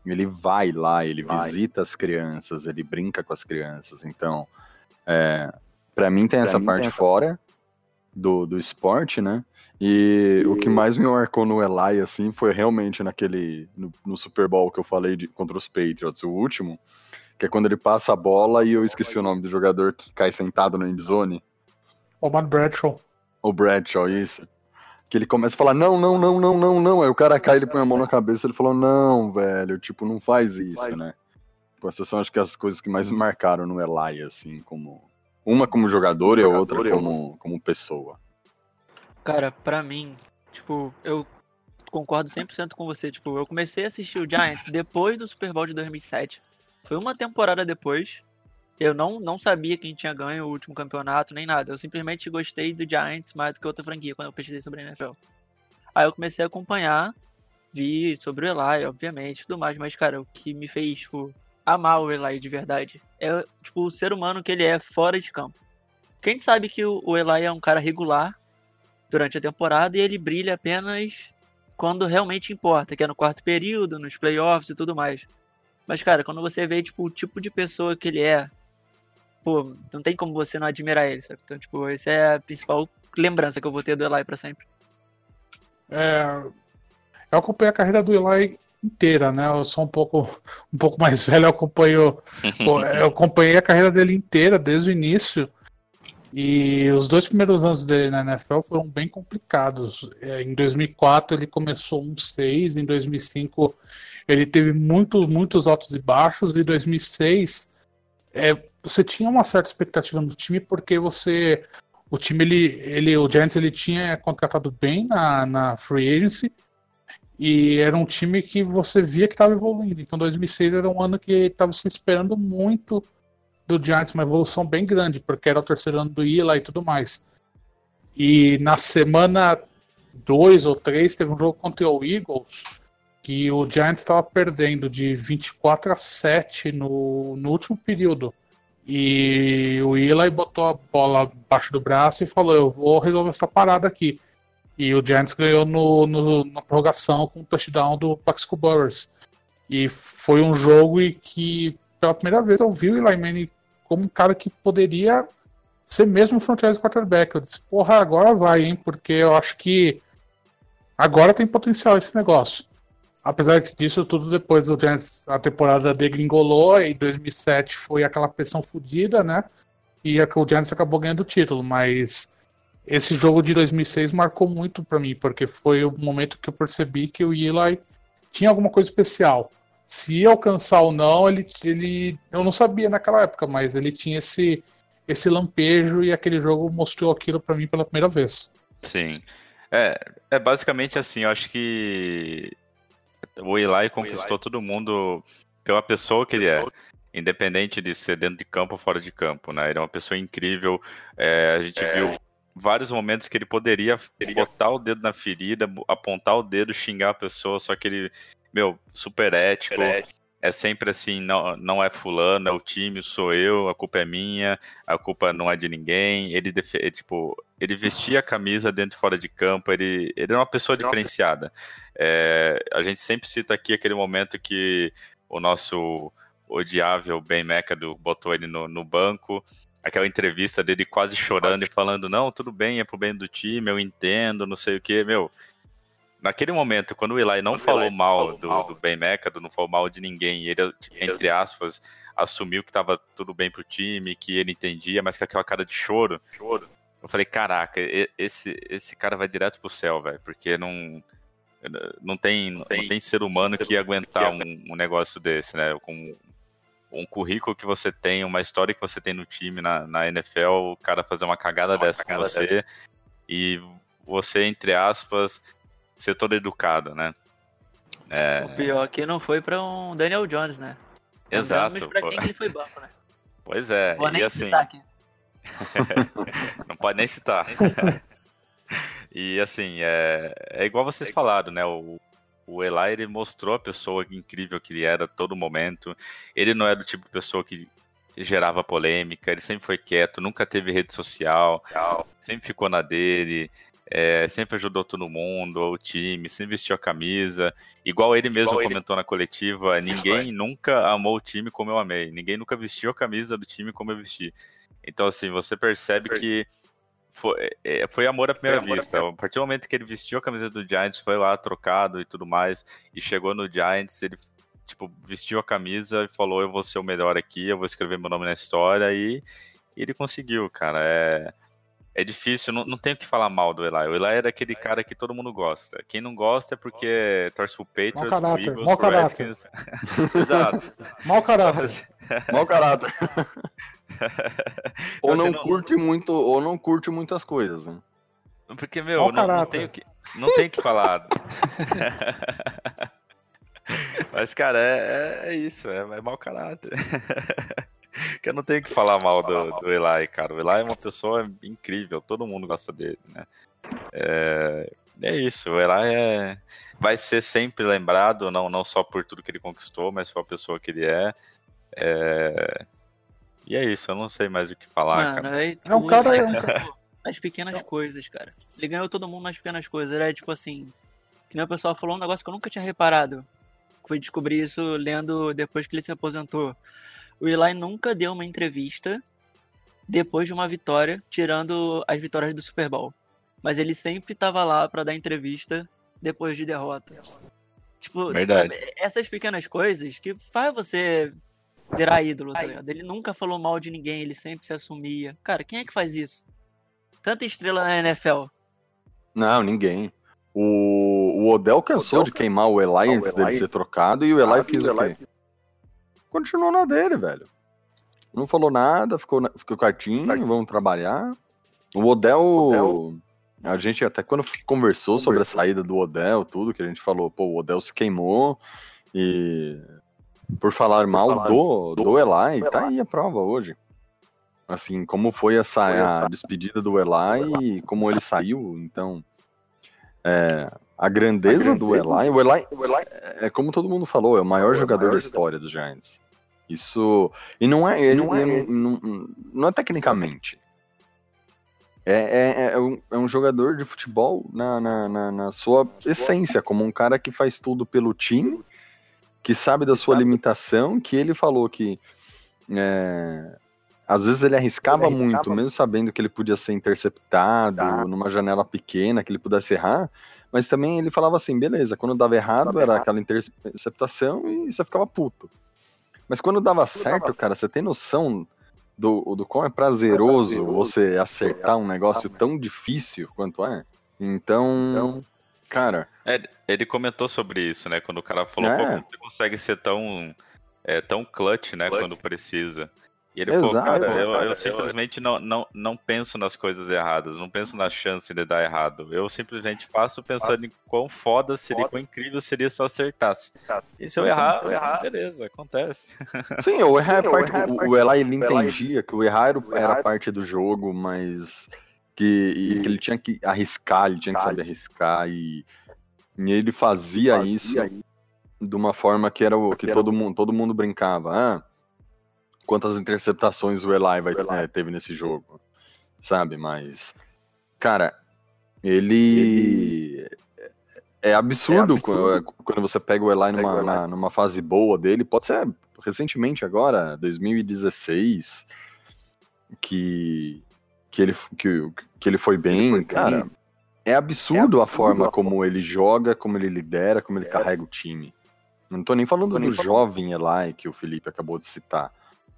Ele vai lá, ele visita as crianças, ele brinca com as crianças. Então, é, para mim tem essa parte fora do, do esporte, né? E o que mais me marcou no Eli, assim, foi realmente naquele. No, no Super Bowl que eu falei de, contra os Patriots, o último, que é quando ele passa a bola e eu esqueci o nome do jogador que cai sentado na endzone. O Matt Bradshaw. O Bradshaw, isso. Que ele começa a falar, não, não, não, não, não, não. Aí o cara cai, ele põe a mão na cabeça ele falou, não, velho, tipo, não faz isso, né? Pô, essas são acho que as coisas que mais me marcaram no Eli, assim, como. Uma como jogador e a outra como, como pessoa. Cara, pra mim, tipo, eu concordo 100% com você. Tipo, eu comecei a assistir o Giants depois do Super Bowl de 2007. Foi uma temporada depois. Eu não, não sabia quem tinha ganho o último campeonato, nem nada. Eu simplesmente gostei do Giants mais do que outra franquia quando eu pesquisei sobre a NFL. Aí eu comecei a acompanhar, vi sobre o Eli, obviamente, tudo mais. Mas, cara, o que me fez, tipo, amar o Eli de verdade é, tipo, o ser humano que ele é fora de campo. Quem sabe que o, Eli é um cara regular durante a temporada e ele brilha apenas quando realmente importa, que é no quarto período, nos playoffs e tudo mais. Mas, cara, quando você vê, tipo, o tipo de pessoa que ele é, pô, não tem como você não admirar ele, sabe? Então, tipo, essa é a principal lembrança que eu vou ter do Eli pra sempre. É, eu acompanhei a carreira do Eli inteira, né? Eu sou um pouco, um pouco mais velho, eu acompanho, eu acompanhei a carreira dele inteira desde o início. E os dois primeiros anos dele na NFL foram bem complicados. É, Em 2004 ele começou um 6, em 2005 ele teve muitos, muitos altos e baixos. Em 2006 é, você tinha uma certa expectativa no time porque você o time ele, ele o Giants ele tinha contratado bem na, na free agency e era um time que você via que estava evoluindo. Então 2006 era um ano que estava se esperando muito do Giants, uma evolução bem grande, porque era o terceiro ano do Ila e tudo mais. E na semana 2 ou 3 teve um jogo contra o Eagles que o Giants estava perdendo de 24 a 7 no, no último período. E o Eli botou a bola abaixo do braço e falou: Eu vou resolver essa parada aqui. E o Giants ganhou no, no- na prorrogação com o touchdown do Paxco Burris. E foi um jogo em que, pela primeira vez, eu vi o Eli Manning como um cara que poderia ser mesmo um franchise quarterback. Eu disse: Porra, agora vai, hein? Porque eu acho que agora tem potencial esse negócio. Apesar disso tudo depois o Giants, a temporada degringolou e 2007 foi aquela pressão fodida, né? E a- o Giants acabou ganhando o título, mas esse jogo de 2006 marcou muito pra mim, porque foi o momento que eu percebi que o Eli tinha alguma coisa especial. Se ia alcançar ou não, ele, ele eu não sabia naquela época, mas ele tinha esse esse lampejo e aquele jogo mostrou aquilo pra mim pela primeira vez. Sim. É, é basicamente assim, eu acho que o Eli conquistou todo mundo pela pessoa que ele é. Independente de ser dentro de campo ou fora de campo, né? Ele é uma pessoa incrível. é, a gente viu vários momentos que ele poderia botar o dedo na ferida, apontar o dedo, xingar a pessoa, só que ele, meu, super ético. É sempre assim, não, não é fulano, é o time, sou eu, a culpa é minha, a culpa não é de ninguém. Ele, tipo, ele vestia a camisa dentro e fora de campo, ele, ele é uma pessoa diferenciada. É, a gente sempre cita aqui aquele momento que o nosso odiável Ben McAdoo botou ele no, no banco, aquela entrevista dele quase chorando e falando, não, tudo bem, é pro bem do time, eu entendo, não sei o que, meu. Naquele momento, quando o Eli não falou mal do, do Ben McAdoo, não falou mal de ninguém, e ele, entre aspas, assumiu que tava tudo bem pro time, que ele entendia, mas com aquela cara de choro, eu falei, caraca, esse, esse cara vai direto pro céu, velho, porque não, não, tem, não tem ser humano que ia aguentar um, um negócio desse, né? Com um currículo que você tem, uma história que você tem no time, na, na NFL, o cara fazer uma cagada dessa com você e você, entre aspas, ser todo educado, né? É, O pior que não foi pra um Daniel Jones, né? exato. Pra pô. quem que ele foi banco, né? Pois é, Vou e nem assim, citar aqui. não pode nem citar. E assim, é, é igual vocês falaram, né? O, o Eli ele mostrou a pessoa incrível que ele era a todo momento. Ele não era do tipo de pessoa que gerava polêmica, ele sempre foi quieto, nunca teve rede social, sempre ficou na dele, é, sempre ajudou todo mundo, o time, sempre vestiu a camisa. Igual ele mesmo Igual ele- comentou na coletiva, ninguém nunca amou o time como eu amei, ninguém nunca vestiu a camisa do time como eu vesti. Então, assim, você percebe que foi, é, foi amor à primeira amor à vista. A partir do momento que ele vestiu a camisa do Giants, foi lá trocado e tudo mais, e chegou no Giants, ele tipo, vestiu a camisa e falou: Eu vou ser o melhor aqui, eu vou escrever meu nome na história, e, e ele conseguiu, cara. É, é difícil, não, não tem o que falar mal do Eli. O Eli era aquele cara que todo mundo gosta. Quem não gosta é porque torce pro Patriots, pro caráter, Eagles, pro caráter. Exato. Mau caráter. Mau caráter. ou Então, não, não- curte muito, ou não curte muitas coisas, né? Porque, meu, não, não caráter. tem o que, não tem que falar. Mas, cara, é, é isso, é, é mau caráter. que eu não tenho o que falar mal do, do Eli, cara. O Eli é uma pessoa incrível, todo mundo gosta dele, né? É, é isso, o Eli é, vai ser sempre lembrado, não, não só por tudo que ele conquistou, mas pela pessoa que ele é. É, E é isso, eu não sei mais o que falar, Mano, cara. é, É um tudo, cara- é um cara- Nas pequenas coisas, cara. Ele ganhou todo mundo nas pequenas coisas. Era tipo assim. Que nem o pessoal falou um negócio que eu nunca tinha reparado. Fui descobrir isso lendo depois que ele se aposentou. O Eli nunca deu uma entrevista depois de uma vitória, tirando as vitórias do Super Bowl. Mas ele sempre tava lá pra dar entrevista depois de derrota. Tipo, Verdade. sabe, essas pequenas coisas que faz você virar ídolo, tá ligado? Ele nunca falou mal de ninguém, ele sempre se assumia. Cara, quem é que faz isso? Tanta estrela na NFL. Não, ninguém. O, o Odell cansou de queimar o Eli antes dele ser trocado e o Eli fez o quê? Continuou na dele, velho. Não falou nada, ficou, na- ficou quietinho, vamos trabalhar. O Odell, a gente até quando conversou sobre a saída do Odell, tudo que a gente falou, pô, o Odell se queimou e por falar mal do, do Eli, tá aí a prova hoje. Assim, como foi essa a despedida do Eli e como ele saiu, então é, a grandeza do Eli, o Eli é como todo mundo falou, é o maior jogador da história dos Giants. Isso. E não é. Ele, Não é- ele não, não é tecnicamente. É, é, é, um, é um jogador de futebol na, na, na, na sua essência, como um cara que faz tudo pelo time, que sabe da sua limitação, que ele falou que. é, às vezes ele arriscava, Ele arriscava muito, mesmo sabendo que ele podia ser interceptado Tá. numa janela pequena, que ele pudesse errar. Mas também ele falava assim, beleza, quando dava errado Dava era errado. aquela interceptação e você ficava puto. Mas quando dava certo, cara, você tem noção do, do quão é prazeroso prazeroso você acertar um negócio tão difícil quanto é? Então, Então, cara, Ele comentou sobre isso, né? Quando o cara falou, É. pô, como você consegue ser tão, é, tão clutch, né? Clutch. Quando precisa. E ele falou, Exato, cara, cara, eu, eu eu- simplesmente não, não, não penso nas coisas erradas, não penso na chance de dar errado. Eu simplesmente faço pensando em quão foda seria, Foda. quão incrível seria se eu acertasse. E se eu errar, eu errar, beleza, acontece. Sim, o errar é Sim, o parte. errar é O, parte- o Eli ele o Eli- entendia que o errar era, o era parte do jogo, mas que, e que ele tinha que arriscar, ele tinha que saber arriscar e, e ele fazia, isso de uma forma que era o que todo mundo, todo mundo brincava. Ah, quantas interceptações o Eli, vai, é, teve nesse jogo, sabe? Mas, cara, ele é absurdo, É absurdo. qu- quando você pega o Eli numa, na- numa fase boa dele. Pode ser recentemente agora, 2016, que que ele que, que ele foi bem, foi bem. cara. É absurdo, É a absurdo forma a como ele joga, como ele lidera, como ele carrega o time. Não tô nem falando Tô nem do falando. jovem Eli que o Felipe acabou de citar,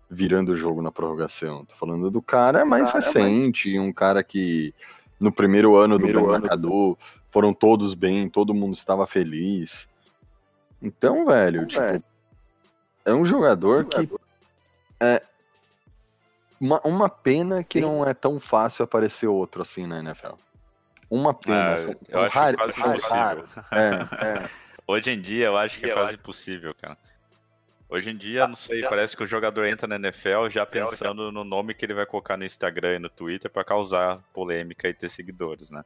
virando o jogo na prorrogação. Tô falando do cara mais Cara, recente, um cara que no primeiro ano do Primeiro Ben ano. Foram todos bem, todo mundo estava feliz. Então, velho, Então, tipo, velho, é um jogador que jogador. é uma, uma pena que Sim. não é tão fácil aparecer outro assim na NFL. Uma pena. Ah, são, eu acho raro- quase são impossível. raros. É, É, Hoje em dia eu acho que é quase impossível, cara. Hoje em dia, não sei, parece que o jogador entra na NFL já pensando no nome que ele vai colocar no Instagram e no Twitter pra causar polêmica e ter seguidores, né?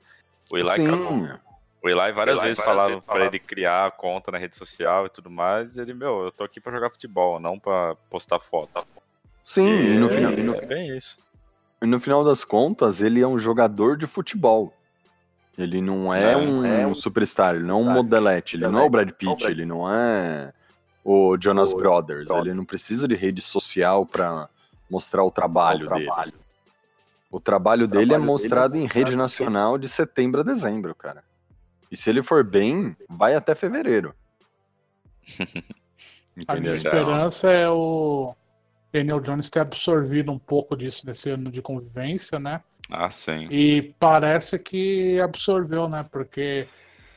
O Eli, Sim, o Eli várias O Eli vezes várias falaram falava. ele criar a conta na rede social e tudo mais. Ele, meu, eu tô aqui pra jogar futebol, não pra postar foto. Sim, e no, é, final, e no- é bem isso. e no final das contas, ele é um jogador de futebol. Ele não é, É, um, é um superstar, ele não é um modelete, ele não é o Brad Não é o Pitt, Brad ele não é o Jonas O Brothers, Brothers. ele não precisa de rede social pra mostrar o trabalho o dele. trabalho. O trabalho dele é trabalho dele mostrado é em rede nacional de setembro a dezembro, cara. E se ele for bem, vai até fevereiro. A minha esperança é o Daniel Jones ter absorvido um pouco disso nesse ano de convivência, né? Ah, sim. E parece que absorveu, né? Porque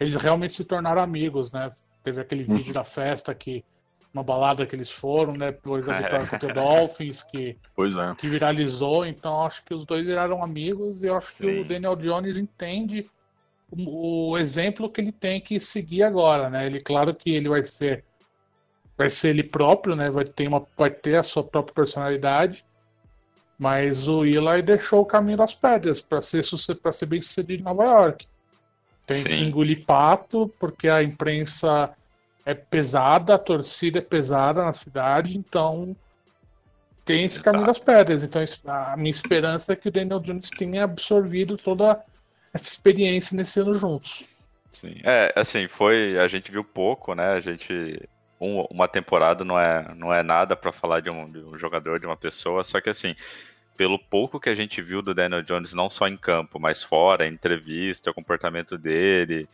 eles realmente se tornaram amigos, né? Teve aquele Uhum. vídeo da festa que uma balada que eles foram, né? Depois da vitória É. contra o Dolphins, que, Pois é. que viralizou. Então acho que os dois viraram amigos e eu acho que Sim. o Daniel Jones entende o, o exemplo que ele tem que seguir agora, né? Ele, claro que ele vai ser vai ser ele próprio, né? Vai ter uma vai ter a sua própria personalidade. Mas o Eli deixou o caminho das pedras para ser ser bem sucedido em Nova York. Tem que Sim. engolir pato porque a imprensa é pesada, a torcida é pesada na cidade, então tem esse caminho das pedras. Então a minha esperança é que o Daniel Jones tenha absorvido toda essa experiência nesse ano juntos. Sim. É, assim, foi. A gente viu pouco, né? A gente. Um- uma temporada não é, não é nada pra falar de um, de um jogador, de uma pessoa, só que assim, pelo pouco que a gente viu do Daniel Jones, não só em campo, mas fora, entrevista, o comportamento dele.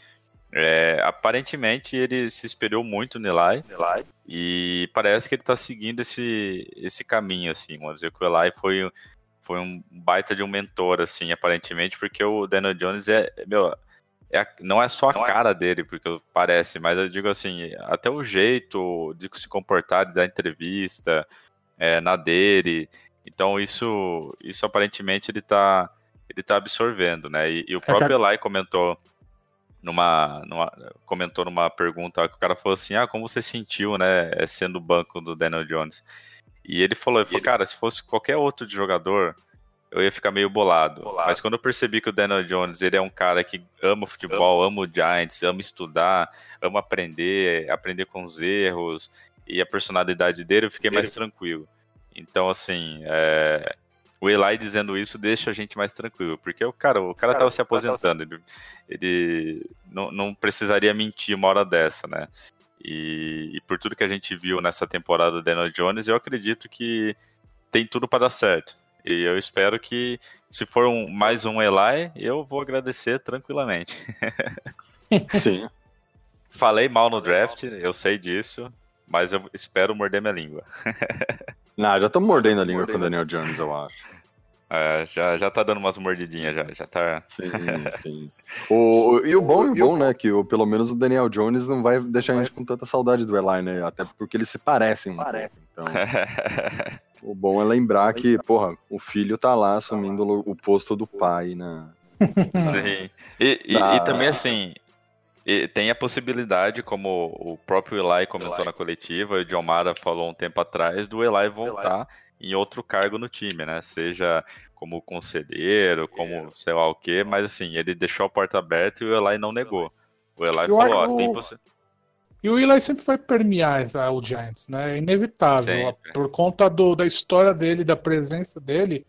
é, aparentemente ele se espelhou muito no Eli, Eli. e parece que ele tá seguindo esse, esse caminho, assim. Vamos dizer que o Eli foi, foi um baita de um mentor, assim, aparentemente, porque o Daniel Jones é, meu, é a- não é só a Não é cara dele, porque parece, mas eu digo assim, até o jeito de se comportar, de dar entrevista, é, na dele. Então isso, isso aparentemente ele tá, ele tá absorvendo, né? E, e o a- próprio Eli comentou numa, numa- comentou numa pergunta que o cara falou assim, ah, como você sentiu, né, sendo o banco do Daniel Jones? E ele falou, ele falou, cara, se fosse qualquer outro jogador, eu ia ficar meio bolado. Bolado. Mas quando eu percebi que o Daniel Jones, ele é um cara que ama o futebol, ama o Giants, ama estudar, ama aprender, aprender com os erros e a personalidade dele, eu fiquei mais tranquilo. Então, assim, é, o Eli dizendo isso deixa a gente mais tranquilo, porque o cara, o cara Cara, se o cara tava se- aposentando, ele, ele não, não precisaria mentir uma hora dessa, né? E, e por tudo que a gente viu nessa temporada do Daniel Jones, eu acredito que tem tudo para dar certo. E eu espero que, se for um- mais um Eli, eu vou agradecer tranquilamente. Sim. Falei mal no draft, eu sei disso, mas eu espero morder minha língua. Não, já tô mordendo a língua Mordendo. com o Daniel Jones, eu acho. É, já, já tá dando umas mordidinhas, já, já tá. Sim, sim. O, e o bom e o bom, né? Que o, pelo menos o Daniel Jones não vai deixar a gente com tanta saudade do Eli, né? Até porque eles se parecem um Parece. pouco. Então, o bom é lembrar que, porra, o filho tá lá assumindo o o posto do pai, né? Sim. E, e- Da- e também, assim, e tem a possibilidade, como o próprio Eli comentou Eli. na coletiva, e o John Mara falou um tempo atrás, do Eli voltar em outro cargo no time, né? Seja como conselheiro, como sei lá o quê, mas assim, ele deixou a porta aberta e o Eli não negou. O Eli Eu falou, ó, tem possi- E o Eli sempre vai permear o Giants, né? É inevitável. Sempre. Por conta do, da história dele, da presença dele,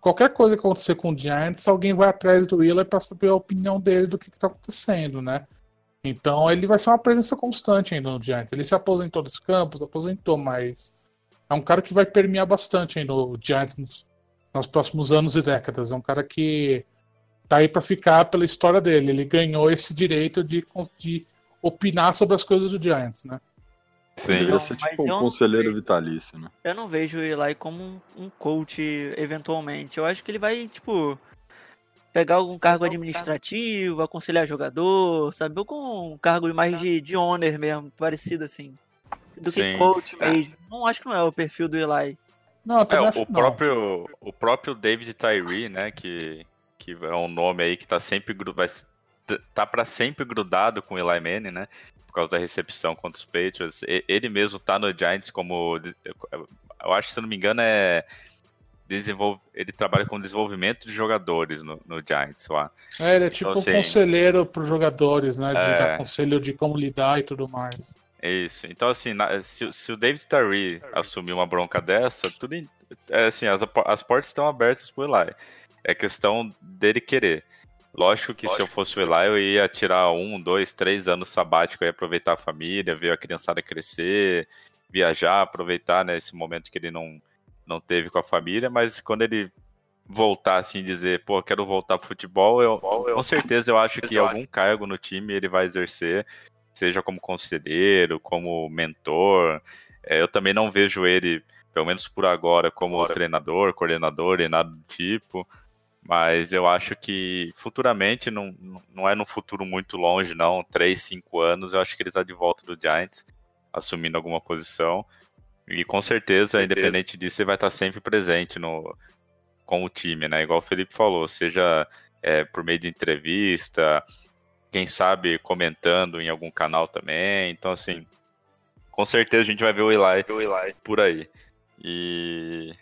qualquer coisa que acontecer com o Giants, alguém vai atrás do Eli para saber a opinião dele do que está acontecendo, né? Então ele vai ser uma presença constante ainda no Giants. Ele se aposentou dos campos, aposentou, mas é um cara que vai permear bastante ainda no Giants nos, nos próximos anos e décadas. É um cara que tá aí para ficar pela história dele. Ele ganhou esse direito de, de opinar sobre as coisas do Giants, né? Sim. Não, ser mas tipo um conselheiro vejo. vitalício, né? Eu não vejo o Eli como um, um coach, eventualmente. Eu acho que ele vai, tipo, pegar algum cargo administrativo, aconselhar jogador, sabe? Ou com um cargo mais de, de owner mesmo, parecido assim. Do que Sim. coach É. mesmo. Não acho que não é o perfil do Eli. Não, eu É, o, acho o que não. próprio, o próprio David Tyree, né, que, que é um nome aí que tá sempre vai, tá para sempre grudado com o Eli Manning, né, por causa da recepção contra os Patriots. Ele mesmo tá no Giants como, eu acho que se não me engano é desenvolve, ele trabalha com desenvolvimento de jogadores no, no Giants lá. É, ele é tipo Então, assim, um conselheiro para os jogadores, né? De É. dar conselho de como lidar e tudo mais. É isso. Então, assim, se, se o David Tyree assumir uma bronca dessa, tudo é assim, as, as portas estão abertas pro Eli. É questão dele querer. Lógico que se eu fosse o Eli, eu ia tirar um, dois, três anos sabático, eu ia aproveitar a família, ver a criançada crescer, viajar, aproveitar né, esse momento que ele não, não teve com a família, mas quando ele voltar assim e dizer, pô, quero voltar pro futebol, eu, com certeza eu acho que algum cargo no time ele vai exercer, seja como conselheiro, como mentor. É, eu também não vejo ele, pelo menos por agora, como treinador, coordenador e nada do tipo. Mas eu acho que futuramente, não, não é num futuro muito longe, não, 3, 5 anos, eu acho que ele tá de volta do Giants, assumindo alguma posição. E com certeza, independente disso, ele vai estar sempre presente no, com o time, né? Igual o Felipe falou, seja é, por meio de entrevista, quem sabe comentando em algum canal também. Então, assim, com certeza a gente vai ver o Eli, por aí. E.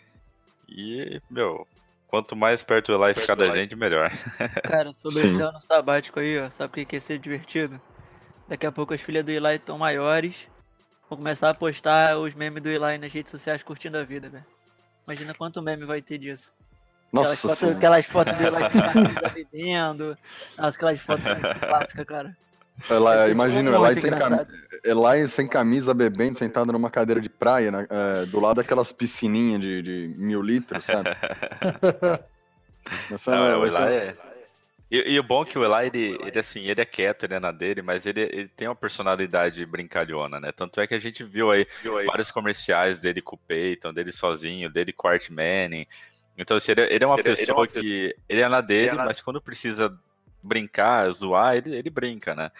E, meu, quanto mais perto o Eli ficar da gente, melhor. Cara, sobre Sim. esse ano sabático aí, ó, sabe o que que ia ser divertido? Daqui a pouco as filhas do Eli estão maiores, vão começar a postar os memes do Eli nas redes sociais curtindo a vida, velho. Imagina quanto meme vai ter disso. Aquelas Nossa fotos, senhora. aquelas fotos do Eli sem camisa bebendo. Nossa, aquelas fotos são clássicas, cara. Ela, imagina Eli sem, cami... engraçado. Eli sem camisa, bebendo, sentado numa cadeira de praia, né, é, do lado daquelas piscininhas de, de mil litros, sabe? Essa, Não, é, o vai Eli ser- é. E, e o bom é que o Eli, ele, ele, assim, ele é quieto, ele é na dele, mas ele, ele tem uma personalidade brincalhona, né? Tanto é que a gente viu aí vários comerciais dele com o Peyton, dele sozinho, dele com o Art Manning. Então, assim, ele, ele é uma pessoa que. Ele é na dele, mas quando precisa brincar, zoar, ele, ele brinca, né?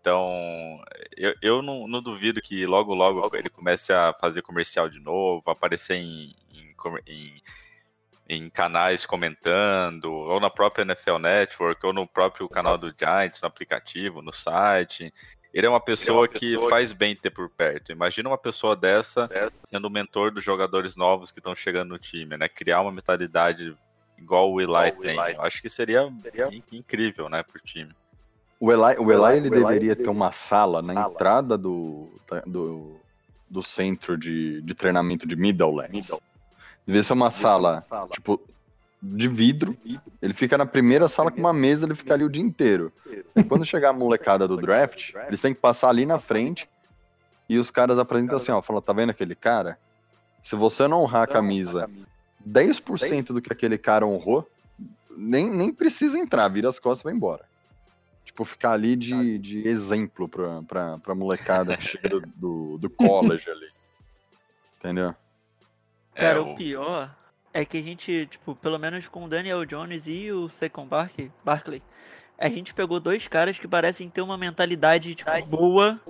Então, eu, eu não, não duvido que logo, logo ele comece a fazer comercial de novo, aparecer em, em, em, em canais comentando, ou na própria NFL Network, ou no próprio canal do Giants, no aplicativo, no site. Ele é uma pessoa que faz bem ter por perto. Imagina uma pessoa dessa sendo o mentor dos jogadores novos que estão chegando no time, né? Criar uma mentalidade igual o Eli tem. Eu acho que seria, in- incrível, né, pro time. O Eli, o Eli ele deveria ter uma sala na entrada do, do, do centro de, de treinamento de Middlelands. Deveria ser uma sala, tipo, de vidro. Ele fica na primeira sala com uma mesa, ele fica ali o dia inteiro. E quando chegar a molecada do draft, eles têm que passar ali na frente e os caras apresentam assim, ó, falam, tá vendo aquele cara? Se você não honrar a camisa 10% do que aquele cara honrou, nem, nem precisa entrar, vira as costas e vai embora. Tipo, ficar ali de, de exemplo pra, pra, pra molecada que chega do, do, do college ali. Entendeu? Cara, É, o pior é que a gente, tipo, pelo menos com o Daniel Jones e o Saquon Barkley, Barkley, a gente pegou dois caras que parecem ter uma mentalidade, tipo, boa,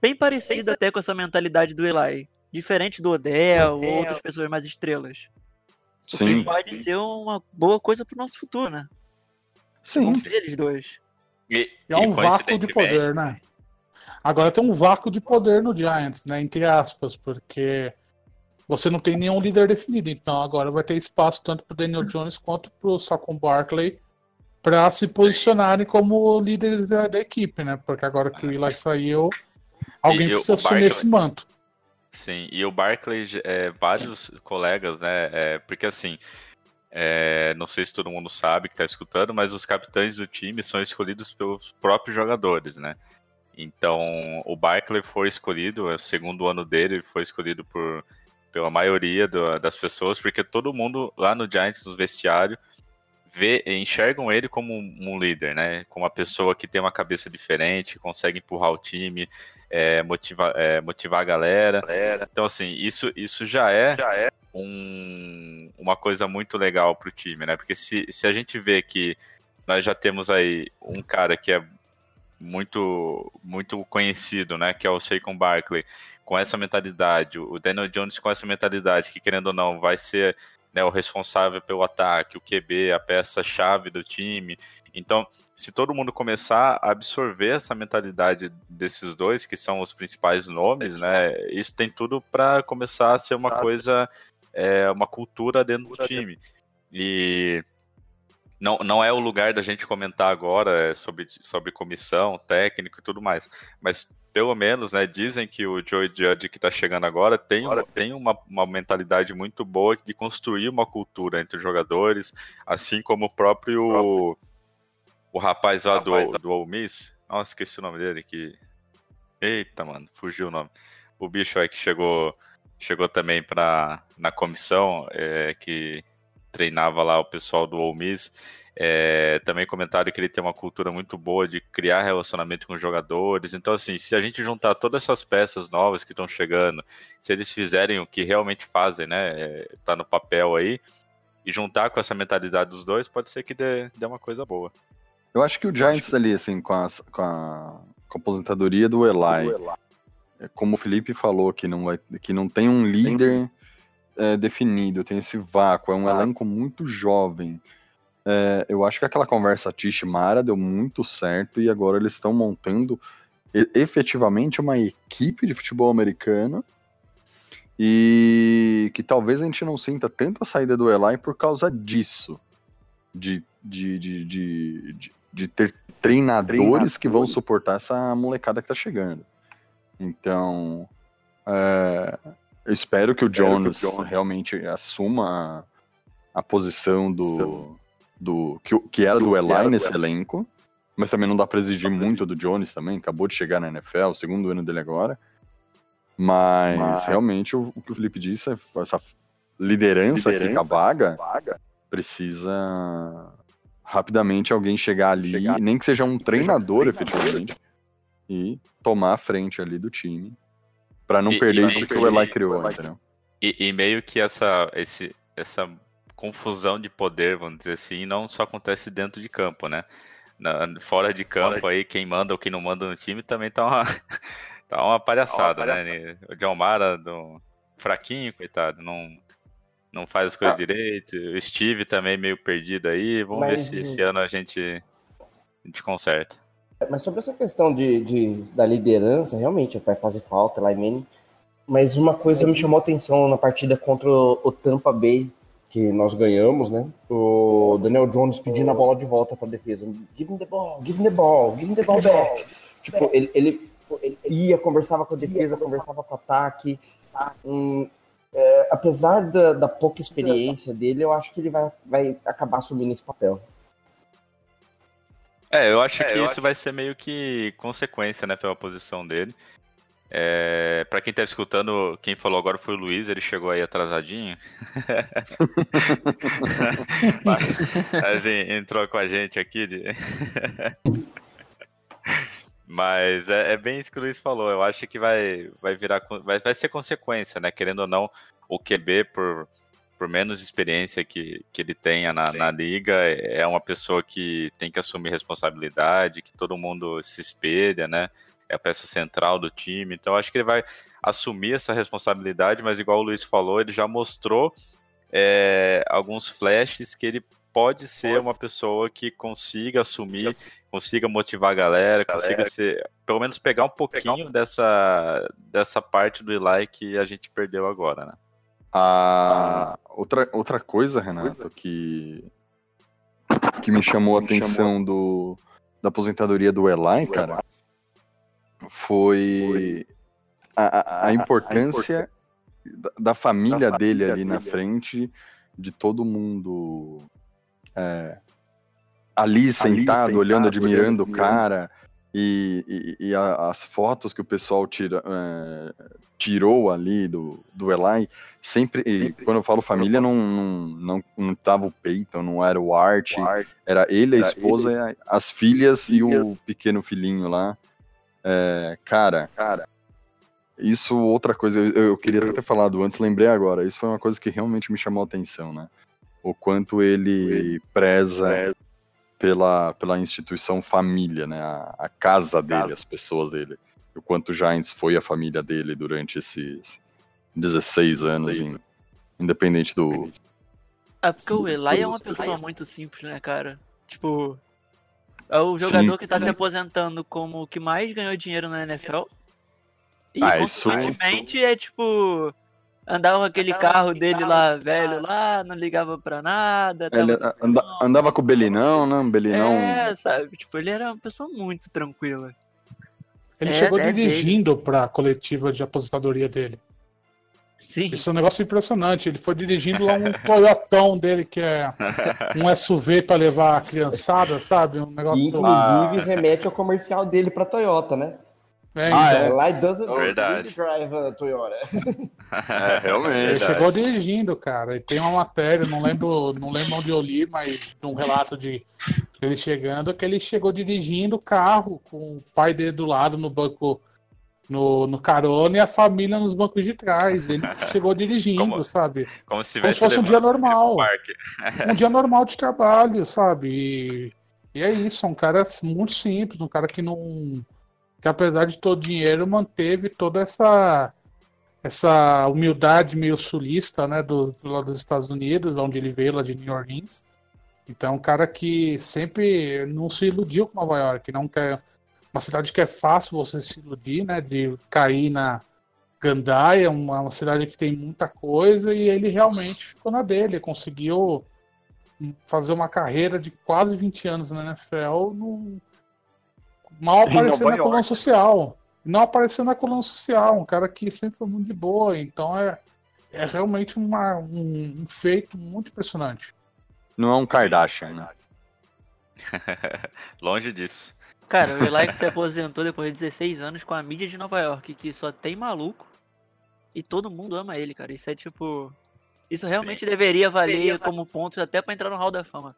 bem parecida até com essa mentalidade do Eli. Diferente do Odell ou outras pessoas mais estrelas. O que Sim, pode ser uma boa coisa pro nosso futuro, né? sim. Eles dois. E, É um vácuo de poder, né? Agora tem um vácuo de poder no Giants, né? Entre aspas, porque você não tem nenhum líder definido. Então agora vai ter espaço tanto pro Daniel Jones quanto pro Saquon Barkley para se posicionarem como líderes da, da equipe, né? Porque agora que o Eli saiu, alguém E o- precisa o assumir Barkley- esse manto. Sim, e o Barkley, é, vários colegas, né? é, porque assim, é, não sei se todo mundo sabe que está escutando, mas os capitães do time são escolhidos pelos próprios jogadores, né? Então, o Barkley foi escolhido, é o segundo ano dele, foi escolhido por, pela maioria do- das pessoas, porque todo mundo lá no Giants, nos vestiários, vê, enxergam ele como um líder, né? Como uma pessoa que tem uma cabeça diferente, consegue empurrar o time, é, motivar, é, motivar a galera. Então, assim, isso, isso já é, um- uma coisa muito legal pro time, né? Porque se, se a gente vê que nós já temos aí um cara que é muito, muito conhecido, né? Que é o Saquon Barkley, com essa mentalidade, o Daniel Jones com essa mentalidade, que querendo ou não, vai ser né, o responsável pelo ataque, o QB, a peça-chave do time. Então, se todo mundo começar a absorver essa mentalidade desses dois, que são os principais nomes, né, isso tem tudo para começar a ser uma coisa é, uma cultura dentro do time. E não, não é o lugar da gente comentar agora é, sobre, sobre comissão, técnico e tudo mais. Mas pelo menos, né, dizem que o Joey Judge que está chegando agora tem, uma, tem uma, uma mentalidade muito boa de construir uma cultura entre os jogadores, assim como o próprio o rapaz lá do, do Ole Miss. Nossa, esqueci o nome dele que Eita, mano, fugiu o nome. O bicho aí que chegou chegou também para na comissão é, que treinava lá o pessoal do Ole Miss, é, também comentaram que ele tem uma cultura muito boa de criar relacionamento com os jogadores. Então, assim, se a gente juntar todas essas peças novas que estão chegando, se eles fizerem o que realmente fazem, né? É, tá no papel aí, e juntar com essa mentalidade dos dois, pode ser que dê, dê uma coisa boa. Eu acho que o Giants ali, assim, com a, com a, com a aposentadoria do Eli, é, como o Felipe falou, que não, vai, que não tem um líder é, definido, tem esse vácuo, é um elenco muito jovem. É, eu acho que aquela conversa Tish Mara deu muito certo e agora eles estão montando efetivamente uma equipe de futebol americano e que talvez a gente não sinta tanto a saída do Eli por causa disso. De, de, de, de, de, ter treinadores, treinadores, que vão suportar essa molecada que tá chegando. Então, é, eu espero que o Jones, que o realmente assuma a, a posição do, do que, que era do Eli nesse elenco, mas também não dá pra exigir muito do Jones também, acabou de chegar na NFL, o segundo ano dele agora. Mas, mas... realmente o, o, que o Felipe disse, é essa liderança, liderança que a vaga, vaga precisa rapidamente alguém chegar ali, chegar, nem que seja um treinador, efetivamente, e tomar a frente ali do time para não e, perder e isso que o Eli criou, entendeu? E, e, meio que essa, esse, essa confusão de poder, vamos dizer assim, não só acontece dentro de campo, né? Na, fora de campo fora de... aí, quem manda ou quem não manda no time também tá uma, tá uma palhaçada, tá uma né? O John Mara, do, fraquinho, coitado, não, não faz as coisas ah. direito. O Steve também meio perdido aí. Vamos Mas, ver se esse ano a gente, a gente conserta. Mas sobre essa questão de, de da liderança, realmente vai fazer falta lá em Mas uma coisa Mas, me chamou a atenção na partida contra o Tampa Bay, que nós ganhamos, né? O Daniel Jones pedindo a bola de volta para a defesa. Give him the ball, give him the ball, give him the ball back. Tipo, ele, ele, ele ia, conversava com a defesa, conversava com o ataque. Hum, é, apesar da, da, pouca experiência dele, eu acho que ele vai, vai acabar assumindo esse papel. É, eu acho é, que eu isso acho... vai ser meio que consequência, né, pela posição dele. É, para quem tá escutando, quem falou agora foi o Luiz, ele chegou aí atrasadinho. Mas, entrou com a gente aqui. De... Mas é, é, bem isso que o Luiz falou. Eu acho que vai, vai virar. Vai, vai ser consequência, né? Querendo ou não, o QB, por, por menos experiência que, que ele tenha na, na, liga, é uma pessoa que tem que assumir responsabilidade, que todo mundo se espelha, né? É a peça central do time. Então, acho que ele vai assumir essa responsabilidade, mas igual o Luiz falou, ele já mostrou é, alguns flashes que ele pode ser uma pessoa que consiga assumir, consiga motivar a galera, consiga ser, pelo menos pegar um pouquinho dessa, dessa parte do Eli que a gente perdeu agora, né? A outra, outra coisa, Renato, que, que me chamou a atenção do, da aposentadoria do Eli, cara, foi a, a, importância da família dele ali na frente, de todo mundo é, ali, sentado, ali sentado, olhando, admirando o cara. E, e, e a, as fotos que o pessoal tira, é, tirou ali do, do Eli, sempre, sempre. quando eu falo família, não, não, não, não tava o Peyton, não era o Art, o Art era ele, a esposa, ele. as filhas, filhas, e o pequeno filhinho lá. É, cara, cara, isso outra coisa, eu, eu queria até ter falado antes, lembrei agora, isso foi uma coisa que realmente me chamou a atenção, né? O quanto ele, ele preza, preza pela, pela instituição família, né? A, a casa dele, as pessoas dele. O quanto o Giants foi a família dele durante esses 16 anos, em, independente do. É porque o Eli é uma pessoa muito simples, né, cara? Tipo, é o jogador Sim, que tá se aposentando como o que mais ganhou dinheiro na NFL. E, ah, consequentemente, isso... é tipo. Andava com aquele carro dele lá, velho, lá, não ligava pra nada. Ele anda- andava com o Belinão, né? Um Belinão. É, sabe? Tipo, ele era uma pessoa muito tranquila. Ele É, chegou é dirigindo pra coletiva de aposentadoria dele. Sim. Isso é um negócio impressionante. Ele foi dirigindo lá um Toyotão dele, que é um SUV pra levar a criançada, sabe? Um E, negócio. inclusive, remete ao comercial dele pra Toyota, né? É, Ah, então, Lá doesn't Verdade. really drive a Toyota. É, Ele realmente. chegou dirigindo, cara. E tem uma matéria, não lembro, não lembro onde eu li, mas de um relato de ele chegando, que ele chegou dirigindo o carro com o pai dele do lado no banco, no, no carona e a família nos bancos de trás. Ele chegou dirigindo, Como- sabe? Como se Como se fosse um dia normal. Um dia normal de trabalho, sabe? E, e é isso, é um cara muito simples, um cara que não. Que apesar de todo o dinheiro, manteve toda essa essa humildade meio sulista, né, do, lado dos Estados Unidos, onde ele veio, lá de New Orleans. Então, é um cara que sempre não se iludiu com Nova York, não quer uma cidade que é fácil você se iludir, né, de cair na gandaia, uma, uma cidade que tem muita coisa, e ele realmente ficou na dele, conseguiu fazer uma carreira de quase 20 anos na NFL, num... mal Nova na coluna social. Não apareceu na coluna social, um cara que sempre foi muito de boa, então é, é realmente uma, um, um feito muito impressionante. Não é um Kardashian, né? Longe disso. Cara, o Eli que se aposentou depois de 16 anos com a mídia de Nova York, que só tem maluco e todo mundo ama ele, cara. Isso é tipo. Isso realmente deveria valer como ponto até pra entrar no Hall da Fama.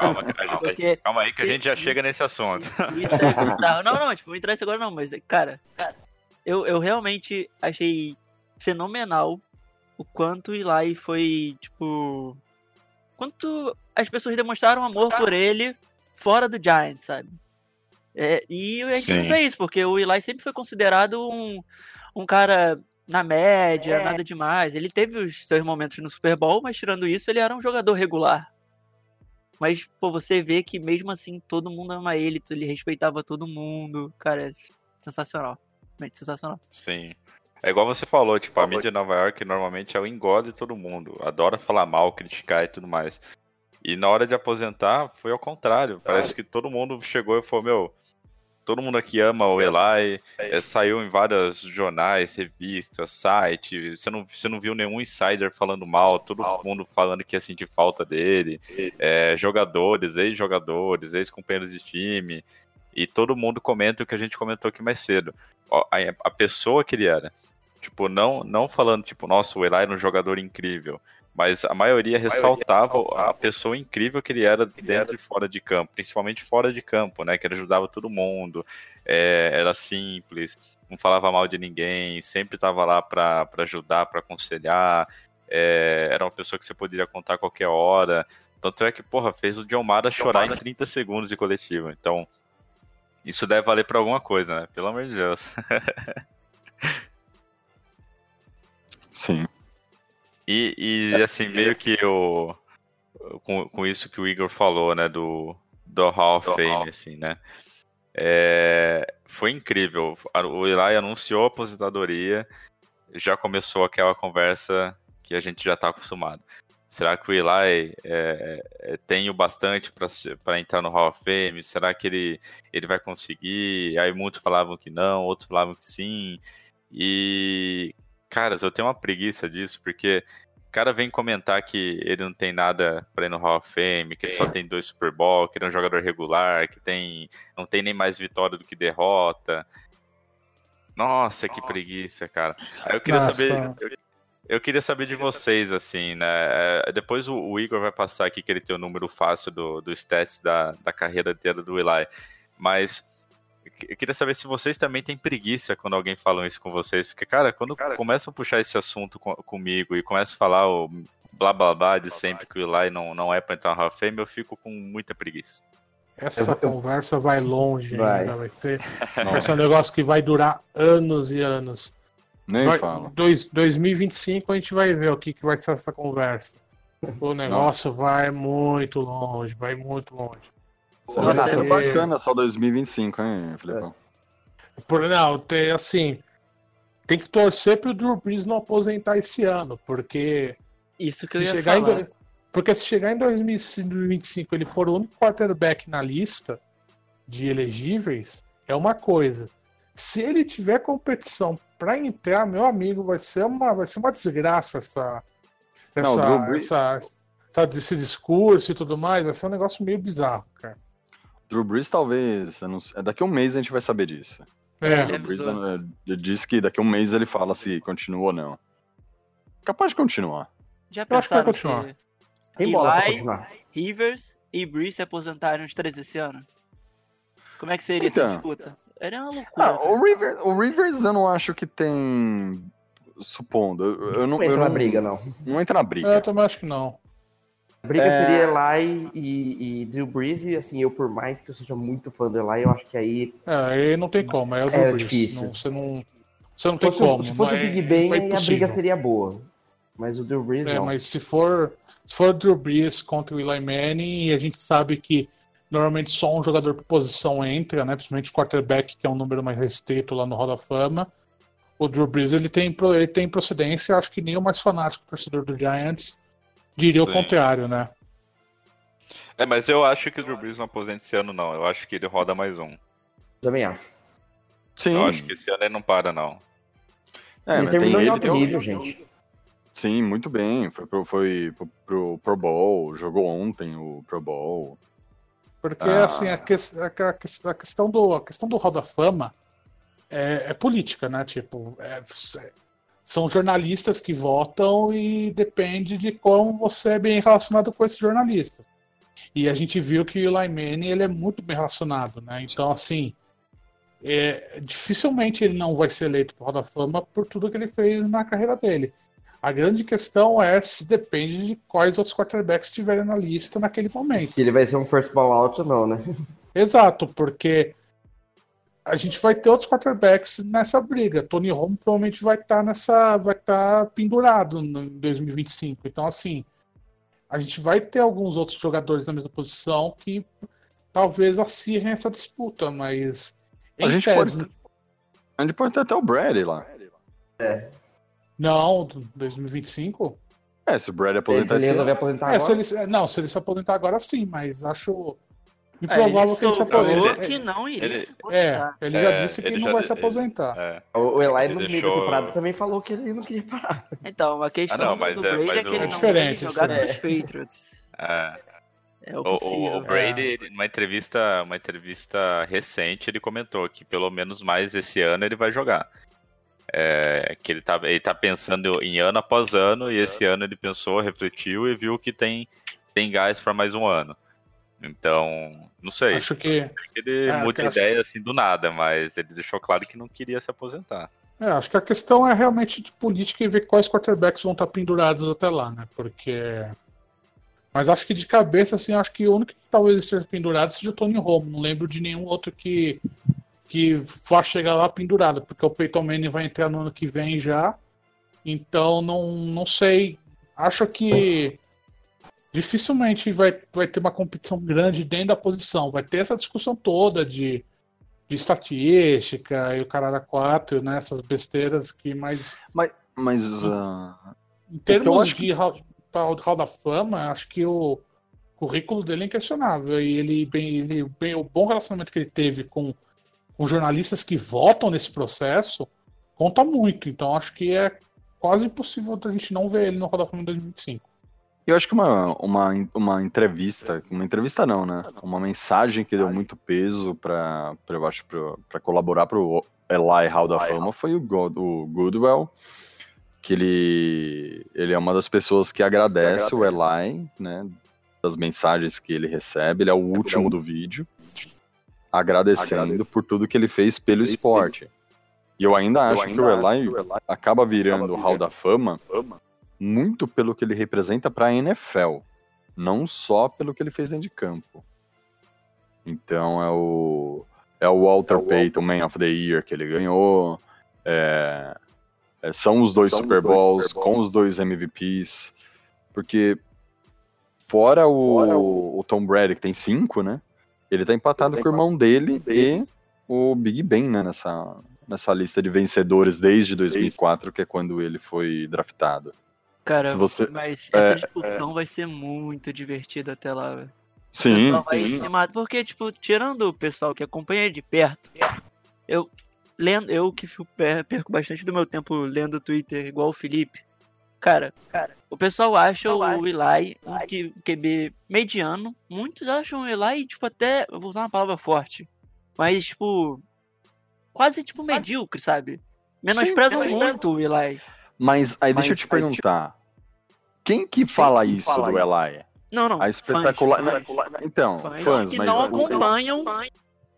Calma, a gente- Porque calma aí que a gente já chega nesse assunto. é bizarro. Não, não, tipo, vou entrar agora não, mas, cara, eu, eu realmente achei fenomenal o quanto o Eli foi, tipo. Quanto as pessoas demonstraram amor por ele fora do Giants, sabe? É, e a gente não Sim. vê isso, porque o Eli sempre foi considerado um, um cara na média, nada demais. Ele teve os seus momentos no Super Bowl, mas tirando isso, ele era um jogador regular. Mas, pô, você vê que mesmo assim todo mundo ama ele, ele respeitava todo mundo. Cara, é sensacional. Realmente sensacional. Sim. É igual você falou, tipo, a mídia de Nova York normalmente é o engole de todo mundo. Adora falar mal, criticar e tudo mais. E na hora de aposentar, foi ao contrário. Parece que todo mundo chegou e falou, meu, todo mundo aqui ama o Eli. É, saiu em vários jornais, revistas, sites. Você não, você não viu nenhum insider falando mal, todo mundo falando que ia sentir falta dele. É, jogadores, ex-jogadores, ex-companheiros de time. E todo mundo comenta o que a gente comentou aqui mais cedo. A, a pessoa que ele era. Tipo, não, não falando, tipo, nossa, o Eli era um jogador incrível. Mas a maioria ressaltava a pessoa incrível que ele era dentro e fora de campo, principalmente fora de campo, né? Que ele ajudava todo mundo, é, era simples, não falava mal de ninguém, sempre estava lá para ajudar, para aconselhar, é, era uma pessoa que você poderia contar a qualquer hora. Tanto é que, porra, fez o John Mara chorar em 30 segundos de coletivo. Então, isso deve valer pra alguma coisa, né? Pelo amor de Deus. Sim. E, e, assim, meio que o. Com, com isso que o Igor falou, né? Do, do Hall of Fame, assim, né? É, foi incrível. O Eli anunciou a aposentadoria, já começou aquela conversa que a gente já tá acostumado. Será que o Eli é, é, tem o bastante para entrar no Hall of Fame? Será que ele, ele vai conseguir? Aí muitos falavam que não, outros falavam que sim. E, caras, eu tenho uma preguiça disso, porque o cara vem comentar que ele não tem nada para ir no Hall of Fame, que ele só tem dois Super Bowl, que ele é um jogador regular, que tem não tem nem mais vitória do que derrota. Nossa, que preguiça, cara. Eu queria Nossa. saber. Eu, eu queria saber de vocês, assim, né? É, Depois o, o Igor vai passar aqui que ele tem o número fácil do, do stats da, da carreira inteira do Eli. Mas eu queria saber se vocês também têm preguiça quando alguém fala isso com vocês. Porque, cara, quando começam a puxar esse assunto co- comigo e começam a falar o blá blá blá de sempre que o Eli não, não é pra entrar no Hall of Fame, eu fico com muita preguiça. Essa conversa vai longe Vai. ainda, vai ser, vai ser um negócio que vai durar anos e anos. Nem Vai- fala. dois- 2025 a gente vai ver o que, que vai ser essa conversa. O negócio vai muito longe, vai muito longe. Vai Nossa, ser é- bacana só 2025, hein, Filipão? Por, não, tem assim. tem que torcer pro Drew Brees não aposentar esse ano, porque Isso que eu se ia chegar em falar. do- porque se chegar em 2025 ele for o único quarterback na lista de elegíveis, é uma coisa. Se ele tiver competição pra entrar, meu amigo, vai ser uma, vai ser uma desgraça essa, Não, essa, o Drew Brees- essa, essa- esse discurso e tudo mais. Vai ser um negócio meio bizarro, cara. Drew Brees talvez, eu não sei, daqui a um mês a gente vai saber disso. É, Drew Brees avisou. eh, disse que daqui a um mês ele fala se continua ou não. Capaz de continuar. Já Eu acho que vai continuar. Tem bola pra Eli, continuar. Rivers e Brees se aposentarem os três esse ano? Como é que seria essa Então. disputa? Era uma loucura. Ah, o, River, o Rivers eu não acho que tem. Supondo, eu, eu não. Não entra eu na não, briga, não. Não entra na É, eu briga. também acho que não. A briga É. seria Eli e, e Drew Brees, e assim, eu por mais que eu seja muito fã do Eli, eu acho que aí É, aí não tem como, é o É Drew Brees. difícil. Não, você não, você não tem se como. se fosse o é- Big Ben, é a briga seria boa. Mas o Drew Brees É, não. mas se for, se for Drew Brees contra o Eli Manning, e a gente sabe que normalmente só um jogador por posição entra, né? Principalmente o quarterback, que é um número mais restrito lá no Hall da Fama. O Drew Brees ele tem, ele tem procedência, acho que nem o mais fanático torcedor do Giants diria Sim. o contrário, né? É, mas eu acho que o Drew Brees não aposenta esse ano, não. Eu acho que ele roda mais um. Também acho. Sim, Eu acho que esse ano ele não para, não. é, ele terminou em alto nível, gente. Sim, muito bem. Foi pro, foi pro, pro Pro Bowl, jogou ontem o Pro Bowl. Porque Ah. assim, a, que- a a que- a questão do a questão do Hall da Fama é, é política, né? Tipo, é- são jornalistas que votam e depende de como você é bem relacionado com esses jornalistas. E a gente viu que o Manning, ele é muito bem relacionado, né? Então, assim, é, dificilmente ele não vai ser eleito para da Fama por tudo que ele fez na carreira dele. A grande questão é se depende de quais outros quarterbacks estiverem na lista naquele momento. Se ele vai ser um first ball out ou não, né? Exato, porque a gente vai ter outros quarterbacks nessa briga. Tony Romo provavelmente vai estar nessa, vai estar pendurado no- em 2025. Então, assim, a gente vai ter alguns outros jogadores na mesma posição que talvez acirrem essa disputa, mas A gente tese, pode- A gente pode ter até o Brady lá. não, 2025. É, se o Brady Ele, aposentar se ele esse resolver aposentar É, se agora. ele, não, se ele se aposentar agora sim, mas acho É, improvável que ele se aposente. que não iria ele- se É, aposentar. ele já É, disse que ele não já vai se ele- aposentar. É. O o Eli Ele no meio deixou- da temporada também falou que ele não queria parar. Então, a questão Ah, não, mas do é- Brady mas é que o- ele É não diferente, jogar é nos Patriots. É. É o O, o- o Brady, numa entrevista, uma entrevista recente, ele comentou que pelo menos mais esse ano ele vai jogar. É, que ele tá, ele tá pensando em ano após ano, e esse ano ele pensou, refletiu e viu que tem, tem gás para mais um ano. Então, não sei. Acho que ele é, muda que acho- ideia assim do nada, mas ele deixou claro que não queria se aposentar. É, acho que a questão é realmente de política e ver quais quarterbacks vão estar pendurados até lá, né? Porque. Mas acho que de cabeça, assim, acho que o único que talvez esteja pendurado seja o Tony Romo. Não lembro de nenhum outro que, que vá chegar lá pendurado, porque o Peyton Manning vai entrar no ano que vem já. Então, não, não sei. Acho que dificilmente vai, vai ter uma competição grande dentro da posição. Vai ter essa discussão toda de de estatística e o caralho 4, né? Essas besteiras que mais. Mas, mas ah, Em termos acho que- de hall, hall da fama, acho que o currículo dele é inquestionável. E ele bem, ele bem o bom relacionamento que ele teve com, com jornalistas que votam nesse processo conta muito. Então acho que é quase impossível a gente não ver ele no Hall da Fama em 2025. Eu acho que uma, uma, uma entrevista, uma entrevista não, né? Uma mensagem que deu muito peso pra, eu acho, pra, pra colaborar pro Eli Hall da Fama foi o, God, o Goodwell, que ele, ele é uma das pessoas que agradece o Eli, né? Das mensagens que ele recebe, ele é o último do vídeo, agradecendo por tudo que ele fez pelo esporte. E eu ainda acho que o Eli acaba virando o Hall da Fama muito pelo que ele representa para a NFL, não só pelo que ele fez dentro de campo. Então é o é o Walter Payton Man of the Year que ele ganhou, é, é, são os dois Super Bowls com os dois MVPs, porque fora o, o Tom Brady que tem cinco, né? Ele tá empatado com o irmão dele e o Big Ben, né? Nessa nessa lista de vencedores desde 2004, que é quando ele foi draftado. Cara, você- mas é, essa discussão vai ser muito divertida até lá, velho. O Sim, sim. Porque, tipo, tirando o pessoal que acompanha de perto, eu lendo, eu que perco bastante do meu tempo lendo o Twitter igual o Felipe. Cara, cara, o pessoal acha o Eli um QB mediano. Muitos acham o Eli, tipo, até. Eu vou usar uma palavra forte. Mas, tipo. Quase tipo medíocre, sabe? Menosprezam muito o Eli. Mas aí deixa eu te perguntar. Quem que fala que isso fala do? Eli? Não, não. A espetacular. fãs, Então, fãs fãs, que mas. não acompanham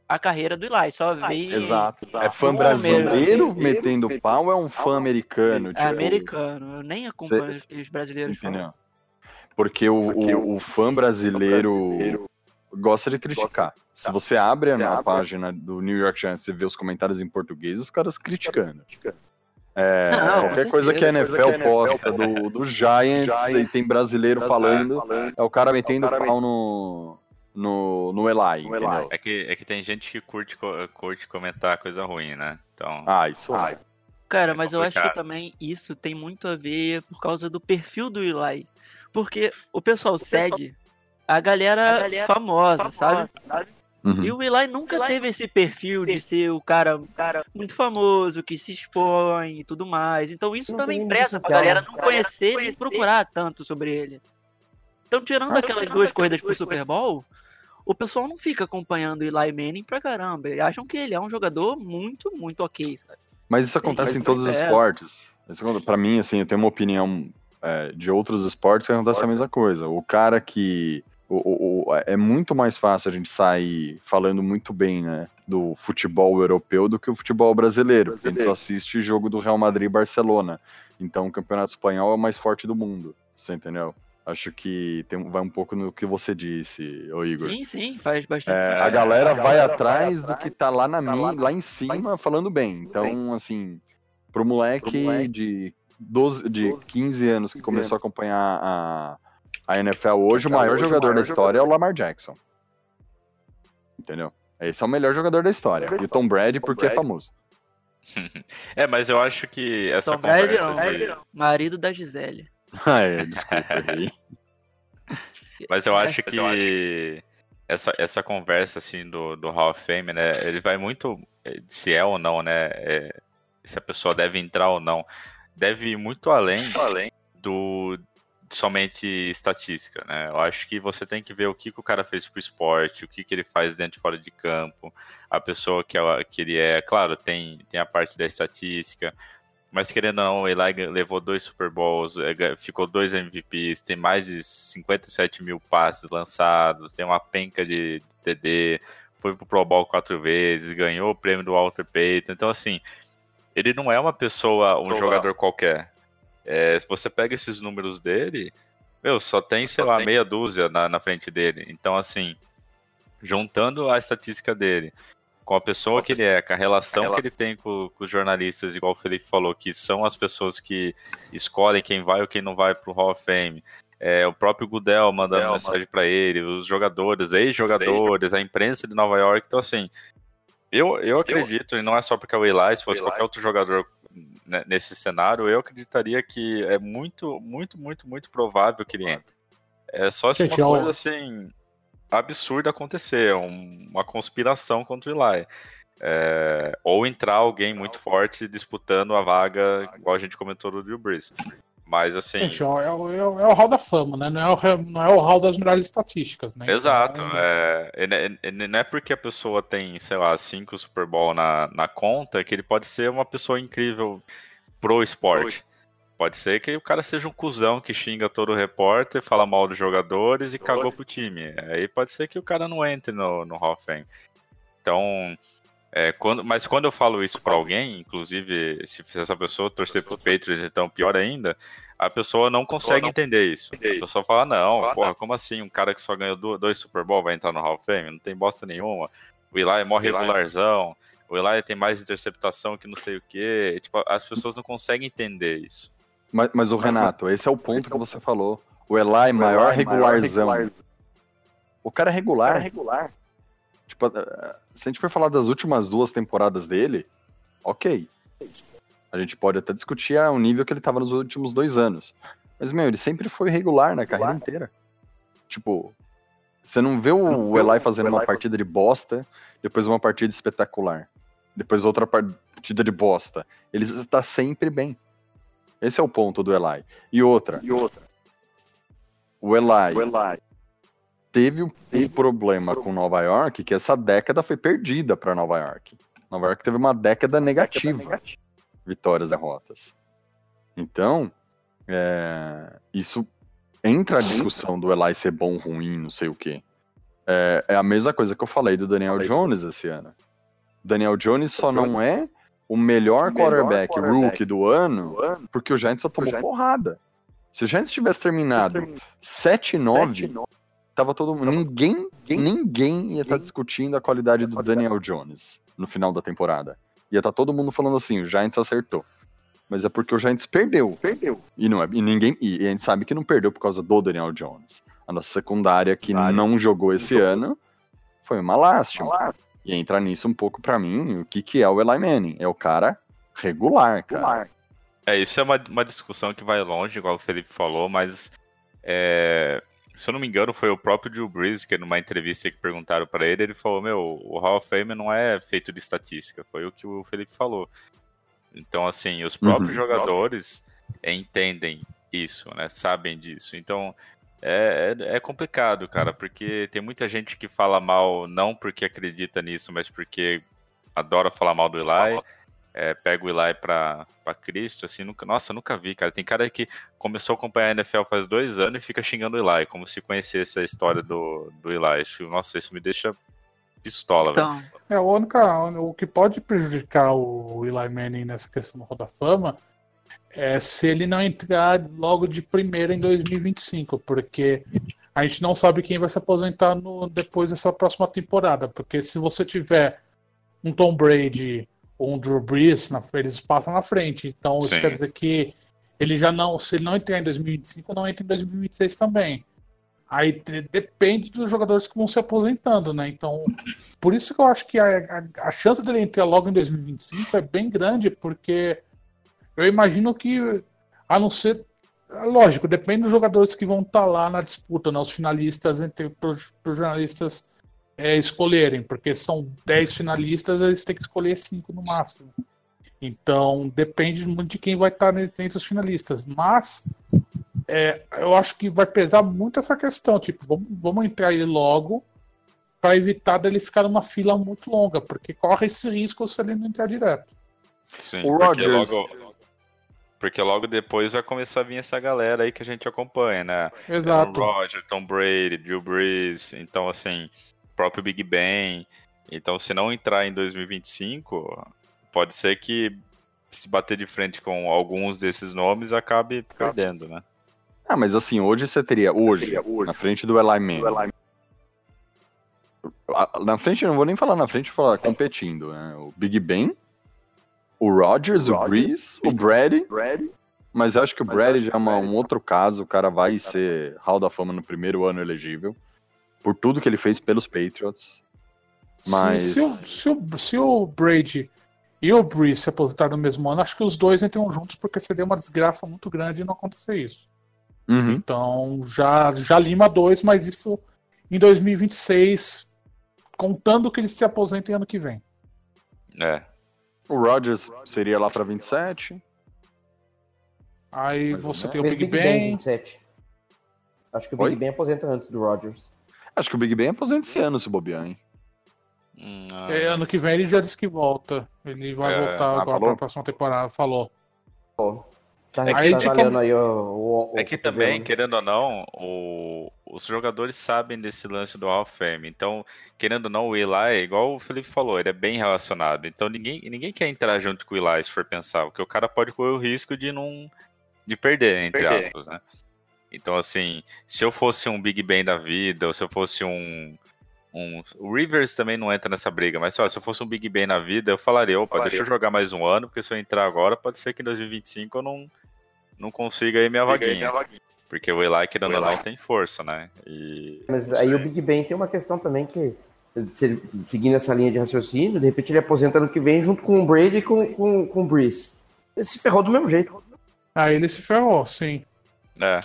a carreira do Eli, só vê Exato. É fã brasileiro metendo pau ou é um fã americano? É tipo, americano. Eu nem acompanho Cê- aqueles brasileiros Entendeu? falando. Porque o, o, o fã brasileiro gosta de criticar. Se você abre a, a página do New York Giants e vê os comentários em português, os caras criticando. É, Não, qualquer coisa que a certeza. NFL posta do, do Giants e tem brasileiro falando, é o cara metendo pau no, no, no Eli, entendeu? É que, é que tem gente que curte, curte comentar coisa ruim, né? Então, Ah, isso é. Cara, É mas eu acho que complicado. também isso tem muito a ver por causa do perfil do Eli. Porque o pessoal segue a galera, famosa, sabe? Uhum. E o Eli nunca teve esse perfil de ser o cara, cara muito famoso, que se expõe e tudo mais. Então isso Não também isso, pra cara. galera não conhecer e procurar tanto sobre ele. Então, tirando aquelas duas corridas pro Super Bowl, o pessoal não fica acompanhando o Eli Manning pra caramba. Eles acham que ele é um jogador muito, muito ok, sabe? Mas isso acontece Mas em todos os é. esportes. Pra mim, assim, eu tenho uma opinião é, de outros esportes que acontece a mesma coisa. O cara que. O- o- o- é muito mais fácil a gente sair falando muito bem, né? Do futebol europeu do que o futebol brasileiro. Porque a gente só assiste jogo do Real Madrid e Barcelona. Então o campeonato espanhol é o mais forte do mundo. Você entendeu? Acho que tem, vai um pouco no que você disse, ô Igor. Sim, sim, faz bastante É, sentido. a galera vai atrás do que tá lá na mim, lá em cima, falando bem. Então, assim, pro moleque de 12, de 15 anos que começou a acompanhar a, a NFL hoje, o maior jogador da história é o Lamar Jackson. Entendeu? Esse é o melhor jogador da história. E o Tom Brady porque é famoso. é, mas eu acho que essa Tom Brady conversa não, de- marido da Gisele. Ah, é, desculpa aí. Mas eu acho que essa, essa conversa assim do, do Hall of Fame, né? Ele vai muito eh, se é ou não, né? é, se a pessoa deve entrar ou não, deve ir muito além do de somente estatística, né? Eu acho que você tem que ver o que, que o cara fez pro esporte, o que, que ele faz dentro e fora de campo, a pessoa que, ela, que ele é. Claro, tem, tem a parte da estatística, mas querendo ou não, o Eli levou dois Super Bowls, eh, ficou dois MVPs, tem mais de 57 mil passes lançados, tem uma penca de TD, foi pro Pro Bowl quatro vezes, ganhou o prêmio do Walter Payton. Então, assim, ele não é uma pessoa, um jogador qualquer. É, se você pega esses números dele, meu, só tem, sei lá, meia dúzia na, na frente dele. Então, assim, juntando a estatística dele com a pessoa que ele é, com a relação que ele tem com, com os jornalistas, igual o Felipe falou, que são as pessoas que escolhem quem vai ou quem não vai pro Hall of Fame. É, o próprio Gudel mandando Gudel, mensagem para ele, os jogadores, ex-jogadores, a imprensa de Nova York. Então, assim, eu, eu acredito, e não é só porque é o Eli, se fosse qualquer outro jogador né, nesse cenário, eu acreditaria que é muito, muito, muito, muito provável que ele entre. É só se uma coisa assim absurda acontecer, um- uma conspiração contra o Eli. É, ou entrar alguém muito forte disputando a vaga, igual a gente comentou do Drew Brees. Mas assim, Gente, é, o- é o- é o hall da fama, né? Não é o, não é o hall das melhores estatísticas, né? Exato. Então, É, e não é porque a pessoa tem, sei lá, cinco Super Bowl na, na conta que ele pode ser uma pessoa incrível pro esporte. Pode ser que o cara seja um cuzão que xinga todo o repórter, fala mal dos jogadores e cagou pro time. Aí pode ser que o cara não entre no, no Hall of Fame. Então, é, quando, mas quando eu falo isso pra alguém, inclusive se essa pessoa torcer pro Patriots, então pior ainda, a pessoa não consegue entender isso. A pessoa fala, não, porra, como assim? Um cara que só ganhou dois Super Bowl vai entrar no Hall of Fame? Não tem bosta nenhuma. O Eli é mó regularzão. O Eli tem mais interceptação que não sei o quê. Tipo, as pessoas não conseguem entender isso. Mas, mas o Renato, esse é o ponto que você falou. O Eli, maior regularzão. O cara é regular. Tipo, eh, se a gente for falar das últimas duas temporadas dele, ok. A gente pode até discutir o nível que ele tava nos últimos dois anos. Mas, meu, ele sempre foi regular na carreira inteira. Tipo, você não vê o, o Eli fazendo uma partida de bosta, depois uma partida espetacular. Depois outra partida de bosta. Ele está sempre bem. Esse é o ponto do Eli. E outra. E outra. O Eli, O Eli teve um problema com Nova York, que essa década foi perdida para Nova York. Nova York teve uma década negativa. Vitórias, derrotas. Então, é, isso entra a discussão do Eli ser bom, ruim, não sei o quê. É, é a mesma coisa que eu falei do Daniel Jones esse ano. Daniel Jones só não é o melhor melhor quarterback, quarterback rookie do ano do ano. porque o Giants só tomou Giants- porrada. Se o Giants tivesse terminado 7-9, tava todo mundo. Ninguém, ninguém ia estar discutindo a qualidade do Daniel Jones no final da temporada. Ia estar todo mundo falando assim, o Giants acertou. Mas é porque o Giants perdeu. Perdeu. E não é, e ninguém, e a gente sabe que não perdeu por causa do Daniel Jones. A nossa secundária que não jogou esse jogou. ano foi uma lástima. Lá, E entra nisso um pouco pra mim, o que que é o Eli Manning? É o cara regular, cara. lá. É, isso é uma, uma discussão que vai longe, igual o Felipe falou, mas é, se eu não me engano, foi o próprio Drew Brees que numa entrevista que perguntaram pra ele, ele falou, meu, o Hall of Fame não é feito de estatística, foi o que o Felipe falou. Então, assim, os próprios Uhum. jogadores entendem isso, né, sabem disso. Então, é, é, é complicado, cara, porque tem muita gente que fala mal, não porque acredita nisso, mas porque adora falar mal do Eli, é, pega o Eli pra, pra Cristo, assim, nunca, nossa, nunca vi, cara. Tem cara que começou a acompanhar a NFL faz dois anos e fica xingando o Eli, como se conhecesse a história do, do Eli. Nossa, isso me deixa pistola, velho. Então, É, o, única, o que pode prejudicar o Eli Manning nessa questão do Hall da Fama é se ele não entrar logo de primeira em 2025, porque a gente não sabe quem vai se aposentar no, depois dessa próxima temporada. Porque se você tiver um Tom Brady um Drew Brees, na, eles passam na frente. Então isso Sim. quer dizer que ele já não, se ele não entrar em 2025, não entra em 2026 também. Aí de- depende dos jogadores que vão se aposentando, né? Então, por isso que eu acho que a, a, a chance dele entrar logo em 2025 é bem grande, porque eu imagino que, a não ser. Lógico, depende dos jogadores que vão estar lá na disputa, né? Os finalistas, entre os jornalistas é, escolherem, porque são 10 finalistas, eles têm que escolher 5 no máximo. Então, depende muito de quem vai estar entre os finalistas. Mas é, eu acho que vai pesar muito essa questão. Tipo, vamos, vamos entrar ele logo para evitar dele ficar numa fila muito longa, porque corre esse risco se ele não entrar direto. Sim, O porque Rodgers- logo, porque logo depois vai começar a vir essa galera aí que a gente acompanha, né? Exato. Aaron Rodgers, Tom Brady, Drew Brees, então assim, próprio Big Ben. Então, se não entrar em 2025, pode ser que se bater de frente com alguns desses nomes acabe perdendo, né? Ah, mas assim, hoje você teria, hoje, Seria hoje. na frente do Eli Manning. O Na frente, eu não vou nem falar na frente, vou falar competindo, né? O Big Ben, o Rodgers, o Rodgers, Brees, o Brady, Brady. mas eu acho que o Brady já é uma- o um outro caso, o cara vai ser Hall da Fama no primeiro ano elegível, por tudo que ele fez pelos Patriots. Se- Mas- Se, o, se, o, se o Brady e o Brees se aposentarem no mesmo ano, acho que os dois entram juntos, porque seria uma desgraça muito grande não acontecer isso. Uhum. Então já, já lima dois, mas isso em 2026, contando que eles se aposentem ano que vem. É. O Rodgers seria lá pra 27. Aí Mais ou você menos. tem o Big Big Ben, Ben. 27. Acho que o Oi? Big Ben aposenta antes do Rodgers. Acho que o Big Ben aposenta esse ano, se bobear, hein? Hum, ah, É, ano que vem ele já disse que volta. Ele vai É, voltar ah, agora para a próxima temporada. Falou. Tá, É que- Aí de valendo como- aí o, É que também, cotovelo. querendo ou não, o- os jogadores sabem desse lance do Hall of Fame. Então, querendo ou não, o Eli, igual o Felipe falou, ele é bem relacionado. Então, ninguém, ninguém quer entrar junto com o Eli, se for pensar, porque o cara pode correr o risco de não de perder, entre Perder. aspas, né? Então, assim, se eu fosse um Big Ben da vida, ou se eu fosse um. um o Rivers também não entra nessa briga, mas lá, se eu fosse um Big Ben na vida, eu falaria, opa, Falaria. deixa eu jogar mais um ano, porque se eu entrar agora, pode ser que em 2025 eu não, não consiga aí minha vaguinha. Porque o Eli, O ou não, tem força, né? E. Mas aí o Big Ben tem uma questão também que se- seguindo essa linha de raciocínio, de repente ele aposenta ano que vem junto com o Brady e com, com, com o Breeze. Ele se ferrou do mesmo jeito. Aí ele se ferrou, sim. É,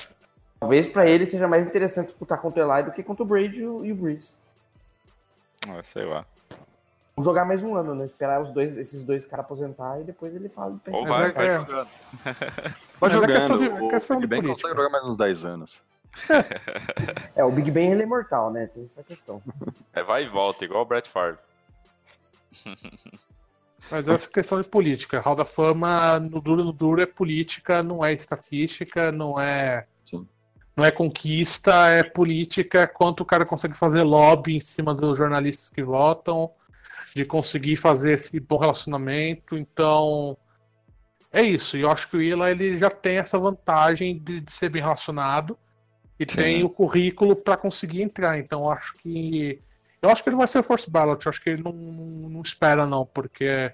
Talvez pra ele seja mais interessante disputar contra o Eli do que contra o Brady e o, Breeze. ah, sei lá. Vamos jogar mais um ano, né? Esperar os dois, esses dois caras aposentar e depois ele fala. Ou Mas vai, é- vai é. jogando. Vai Mas é jogando. questão de- o questão de Big Ben política. consegue jogar mais uns 10 anos. É, o Big Ben ele é mortal, né? Tem essa questão. É vai e volta, igual o Brett Favre. Mas essa questão de política. Hall da Fama, no duro no duro, é política, não é estatística, não é. Não é conquista, é política. Quanto o cara consegue fazer lobby em cima dos jornalistas que votam, de conseguir fazer esse bom relacionamento. Então, é isso. E eu acho que o Ila ele já tem essa vantagem de, de ser bem relacionado e Sim. tem o currículo para conseguir entrar. Então, eu acho que eu acho que ele vai ser first ballot. Eu acho que ele não, não, não espera, não, porque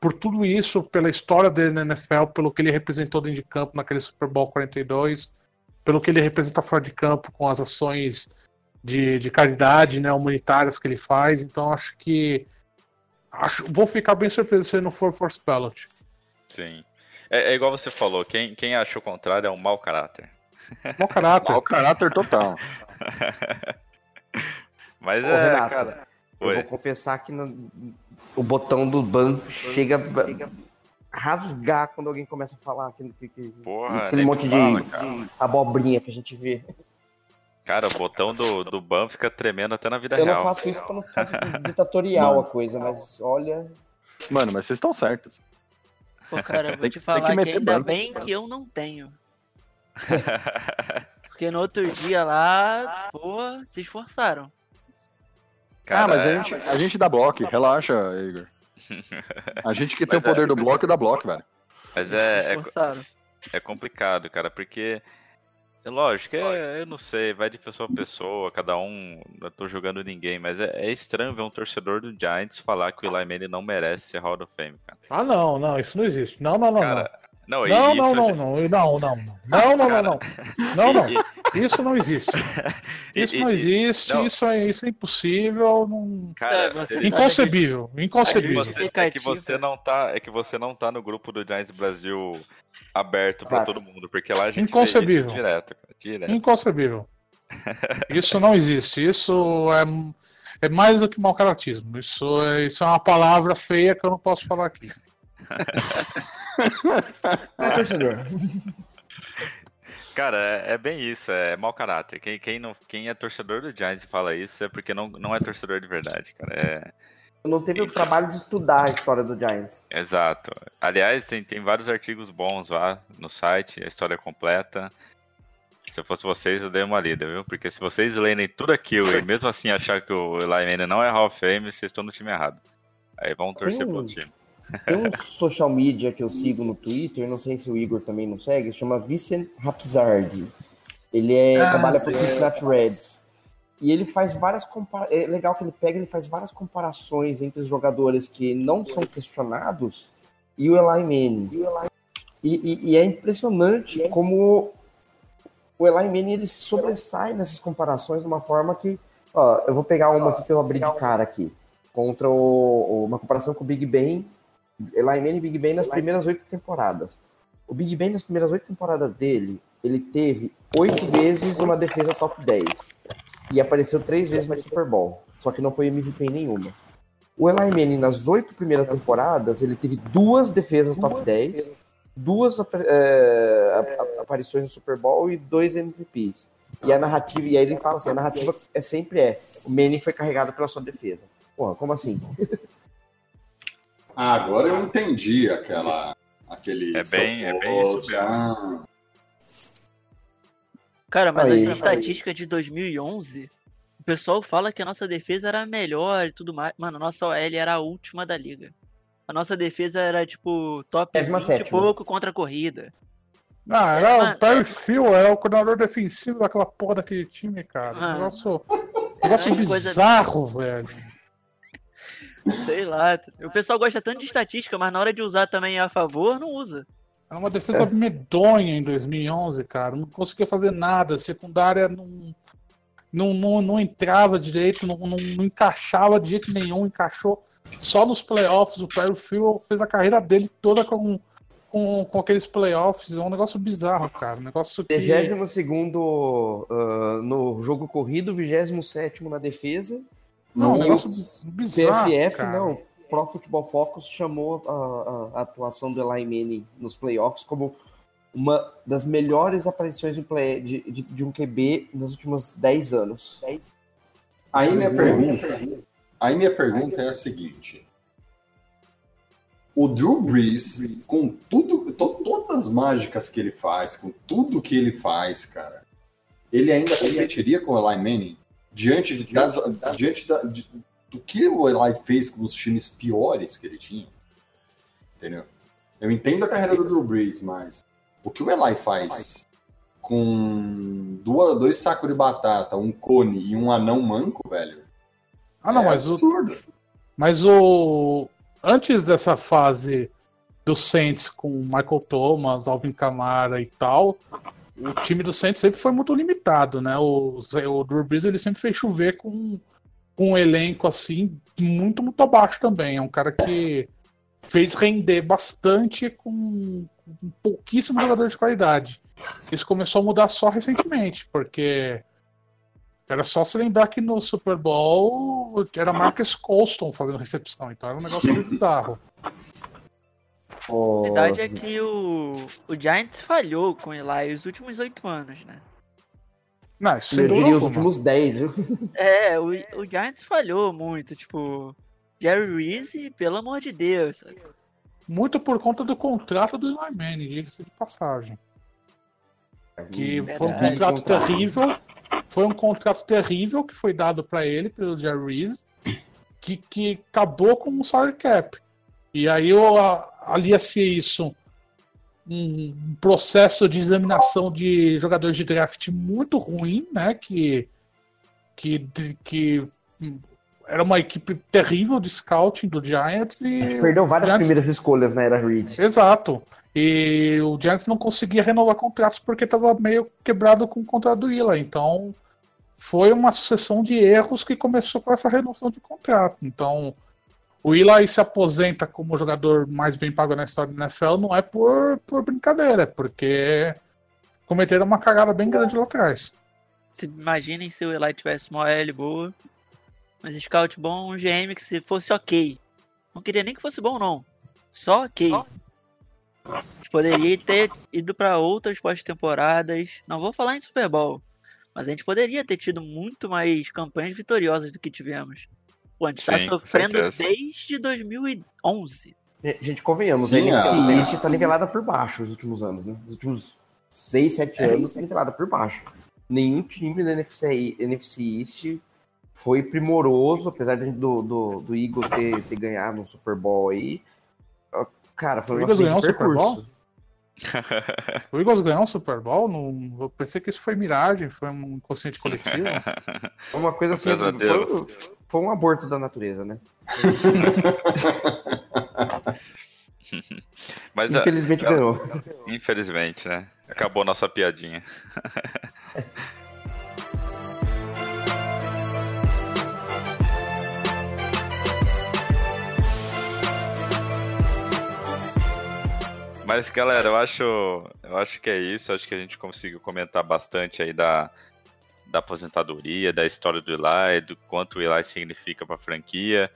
por tudo isso, pela história dele na NFL, pelo que ele representou dentro de campo naquele Super Bowl 42, pelo que ele representa fora de campo com as ações de, de caridade né, humanitárias que ele faz. Então, acho que. Acho, vou ficar bem surpreso se ele não for first ballot. Sim. É, é igual você falou, quem, quem acha o contrário é um mau caráter. Mau caráter. Mau caráter total. Mas Ô, é, Renato, cara. Eu Oi. vou confessar que no- o botão do banco chega a rasgar quando alguém começa a falar aquilo que, que- Porra, aquele monte de, fala, cara. de abobrinha que a gente vê. Cara, o botão do, do ban fica tremendo até na vida Eu não real. faço isso pra não ficar ditatorial a coisa, mas olha. Mano, mas vocês estão certos. Pô, cara, eu vou Tem te que- que falar que, meter ainda bem que eu não tenho. Porque no outro dia lá, pô, se esforçaram. Cara, ah, mas a gente, a gente dá bloco, relaxa, Igor. A gente que tem o Mas é- poder do bloco dá bloco, velho. Mas é, é, é complicado, cara, porque. É lógico, é, eu não sei, vai de pessoa a pessoa, cada um. Não tô jogando ninguém, mas é, é estranho ver um torcedor do Giants falar que o Eli Manning não merece ser Hall of Fame, cara. Ah, não, não, isso não existe. Não, não, não, Cara, não, não. Não, isso não, não, não, não, não, não, não, não, não, não, não, não, isso não existe. Isso não existe, isso é, isso é impossível, não... Cara, É, sabe inconcebível, É que, inconcebível. você, é que você não tá, é que você não tá no grupo do Giants Brasil aberto pra Claro. todo mundo, porque lá a gente vê Inconcebível. isso direto, cara, direto. Inconcebível. Isso não existe. Isso é, é mais do que mau caratismo. Isso é, isso é uma palavra feia que eu não posso falar aqui. É torcedor. Cara, é, é bem isso, é mau caráter. Quem, quem, não, quem é torcedor do Giants e fala isso é porque não, não é torcedor de verdade, cara. É, Não teve o trabalho de estudar a história do Giants. exato. Aliás, tem, tem vários artigos bons lá no site, a história completa. Se eu fosse vocês, eu dei uma lida, viu? Porque se vocês lerem tudo aquilo e mesmo assim achar que o Eli Manning não é Hall of Fame, vocês estão no time errado. Aí vão torcer Tem pro outro time. Tem um social media que eu sigo no Twitter, não sei se o Igor também não segue, se chama Vicent Rapsardi. Ele é, Ah, trabalha para o. Cincinnati Reds. E ele faz várias compara... É legal que ele pega, ele faz várias comparações entre os jogadores que não são questionados e o Eli Manning. E, e- e é impressionante como o Eli Manning ele sobressai nessas comparações de uma forma que. Ó, eu vou pegar uma aqui que eu abri de cara aqui. Contra o- uma comparação com o Big Ben. Eli Manning e Big Ben nas primeiras oito temporadas. O Big Ben nas primeiras oito temporadas dele, ele teve oito vezes uma defesa top 10. E apareceu três vezes no Super Bowl. Só que não foi MVP nenhuma. O Eli Manning, nas oito primeiras temporadas, ele teve duas defesas top 10, duas apa- é, ap- ap- aparições no Super Bowl e dois MVPs. E a narrativa, e aí ele fala assim, a narrativa é sempre é, o Manning foi carregado pela sua defesa. Porra, como assim? Ah, agora eu entendi aquela. Aquele. É bem- é bem isso mesmo. Ah, Cara, mas Aí. a estatística de 2011, o pessoal fala que a nossa defesa era a melhor e tudo mais. Mano, a nossa OL era a última da liga. A nossa defesa era, tipo, top décima 20 e sétima. pouco contra a corrida. Ah, era Mano, o Terry Phil, era o coordenador defensivo daquela porra daquele time, cara. Ah. Negócio, negócio que coisa- bizarro, velho. Sei lá. O pessoal gosta tanto de estatística, mas na hora de usar também a favor, não usa. Era uma defesa medonha em 2011, cara. Não conseguia fazer nada. Secundária não, não, não, não entrava direito, não, não, não encaixava de jeito nenhum, encaixou só nos playoffs. O Perry Phil fez a carreira dele toda com, com, com aqueles playoffs. É um negócio bizarro, cara. Um negócio que. 22 uh, no jogo corrido, 27 na defesa. Não, um E negócio o bizarro. PFF, cara. não. Pro Football Focus chamou a, a- a atuação do Eli Manning nos playoffs como uma das melhores aparições de, play, de, de, de um QB nos últimos 10 anos. Aí minha pergunta, aí minha pergunta é a seguinte: o Drew Brees, com tudo, to- todas as mágicas que ele faz, com tudo que ele faz, cara, ele ainda competiria com o Eli Manning diante de, das, diante da- de- do que o Eli fez com os times piores que ele tinha, entendeu? Eu entendo a carreira do Drew Brees, mas o que o Eli faz com duas, dois sacos de batata, um cone e um anão manco, velho. Ah, não, é mas o, absurdo. Mas o. Antes dessa fase do Saints com Michael Thomas, Alvin Kamara e tal, o time do Saints sempre foi muito limitado, né? O, o Drew Brees ele sempre fez chover com, com um elenco assim, muito, muito abaixo também. É um cara que fez render bastante com, com pouquíssimo jogador de qualidade. Isso começou a mudar só recentemente, porque era só se lembrar que no Super Bowl era Marcus Colston fazendo recepção, então era um negócio meio bizarro. O- A verdade é que o, o Giants falhou com o Eli os últimos oito anos, né? Não, isso eu diria os últimos 10, viu? É, o, o Giants falhou muito, tipo, Jerry Reese, pelo amor de Deus. sabe? Muito por conta do contrato do Eli Manning, diga-se de passagem. Que foi um Verdade. contrato terrível. Foi um contrato terrível que foi dado pra ele pelo Jerry Reese, que, que acabou com o salary cap. E aí a- alia-se isso um processo de examinação de jogadores de draft muito ruim, né? Que, que, que hum, era uma equipe terrível de scouting do Giants A gente e perdeu várias Giants- primeiras escolhas na era Reed. Exato. E o Giants não conseguia renovar contratos porque estava meio quebrado com o contrato do Ila. Então foi uma sucessão de erros que começou com essa renovação de contrato. Então o Ila se aposenta como o jogador mais bem pago na história do NFL não é por, por brincadeira, é porque cometeram uma cagada bem grande lá atrás. Imaginem se o Eli tivesse uma OL boa, mas scout bom, um GM que se fosse ok. Não queria nem que fosse bom, não. Só ok. Poderia ter ido para outras pós-temporadas. Não vou falar em Super Bowl. Mas a gente poderia ter tido muito mais campanhas vitoriosas do que tivemos. Pô, a gente tá Sim, sofrendo desde 2011. Gente, convenhamos, Sim, a NFC East tá nivelada por baixo nos últimos anos, né? Nos últimos 6, 7 anos tá nivelada por baixo. Nenhum time da NFC, NFC East foi primoroso, apesar de- do, do, do Eagles ter, ter ganhado um Super Bowl aí. Ah, Cara, foi um Eagles ganhou um Super Bowl? O Eagles ganhou um Super Bowl? Não, eu pensei que isso foi miragem, foi um inconsciente coletivo. Foi uma coisa assim, foi, foi um aborto da natureza, né? Mas, Infelizmente ganhou. infelizmente, né? Acabou nossa piadinha. Mas, galera, eu acho, eu acho que é isso. Acho que a gente conseguiu comentar bastante aí da, da aposentadoria, da história do Eli, do quanto o Eli significa para a franquia.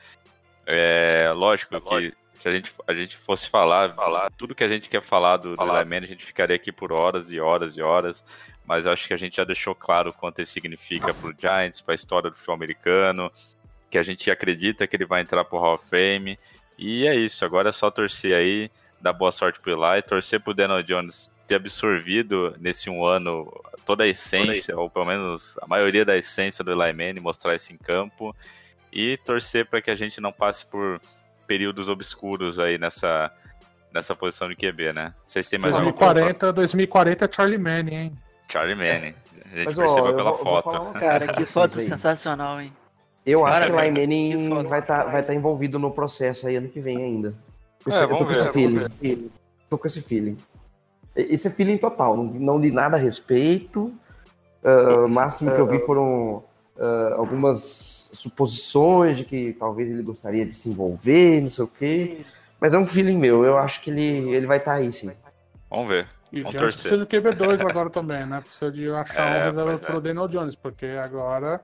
É, lógico que se a gente, a gente fosse falar, falar tudo que a gente quer falar do, do Eli Manning, a gente ficaria aqui por horas e horas e horas. Mas eu acho que a gente já deixou claro o quanto ele significa para o Giants, para a história do futebol americano, que a gente acredita que ele vai entrar pro Hall of Fame. E é isso, agora é só torcer aí, dar boa sorte pro Eli, torcer pro Daniel Jones ter absorvido nesse um ano toda a essência, ou pelo menos a maioria da essência do Eli Manning, mostrar isso em campo. E torcer para que a gente não passe por períodos obscuros aí nessa, nessa posição de QB, né? Vocês têm mais alguma coisa? 2040, 2040 é Charlie Manning, hein? Charlie Manning. A gente Mas, ó, percebeu eu pela vou- vou foto. falar uma Cara, que foto sensacional, hein? Eu acho que o. Eli Manning vai estar vai tá envolvido no processo aí ano que vem ainda. Eu, É, sei- eu tô com ver, esse feeling. Tô com esse feeling. Esse é feeling total. Não, não li nada a respeito. Ah, o máximo que eu vi foram ah, algumas suposições de que talvez ele gostaria de se envolver, não sei o quê. Mas é um feeling meu, eu acho que ele, ele vai estar aí sim. Vamos ver. E o Vamos torcer. precisa de QB2 agora também, né? Precisa de achar É, um reserva é. pro Daniel Jones, porque agora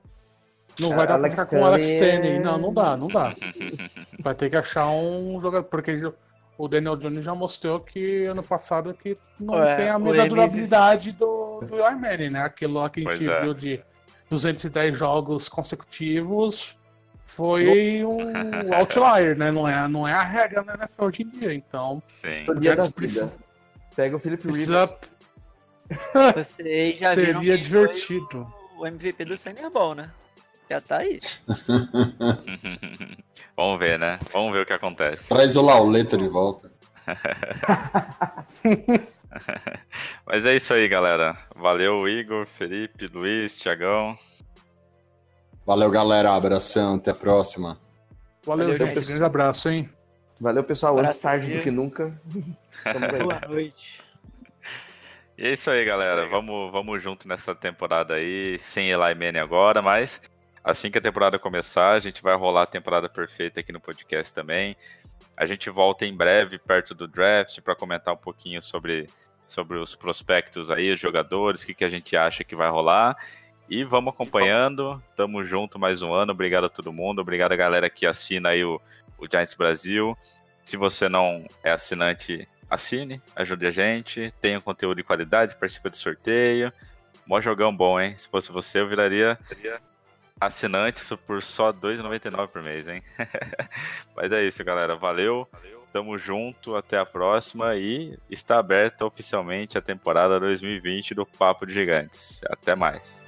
não vai dar pra Alex ficar com o Alex é- Tenney. Não, não dá, não dá. Vai ter que achar um jogador, porque o Daniel Jones já mostrou que ano passado que não Ué, tem a mesma MVP durabilidade do, do Manning, né? Aquilo lá que a Pois gente é. viu de 210 jogos consecutivos foi um outlier, né? Não é, não é a regra na NFL hoje em dia. Então, Sim. O precisa, Pega o Felipe Rivers. precisa Vocês já seria divertido. foi o MVP do Senior Bowl, né? Já tá aí. Vamos ver, né? Vamos ver o que acontece. Traz o Lauleta de volta. Mas é isso aí, galera. Valeu, Igor, Felipe, Luiz, Tiagão. Valeu, galera. Abração. Até a próxima. Valeu, Valeu, gente. gente. Grande abraço, hein? Valeu, pessoal. Antes tarde do que nunca. Boa noite. E é isso aí, galera. Vamos, vamos junto nessa temporada aí, sem Eli Manning agora, mas assim que a temporada começar, a gente vai rolar a temporada perfeita aqui no podcast também. A gente volta em breve, perto do draft, para comentar um pouquinho sobre, sobre os prospectos aí, os jogadores, o que, que a gente acha que vai rolar. E vamos acompanhando. Tamo junto mais um ano. Obrigado a todo mundo. Obrigado a galera que assina aí o, o Giants Brasil. Se você não é assinante, assine, ajude a gente, tenha conteúdo de qualidade, participe do sorteio. Mó jogão bom, hein? Se fosse você, eu viraria assinante isso por só R$ 2,99 por mês, hein? Mas é isso, galera. Valeu. Tamo junto, até a próxima e está aberta oficialmente a temporada 2020 do Papo de Gigantes. Até mais.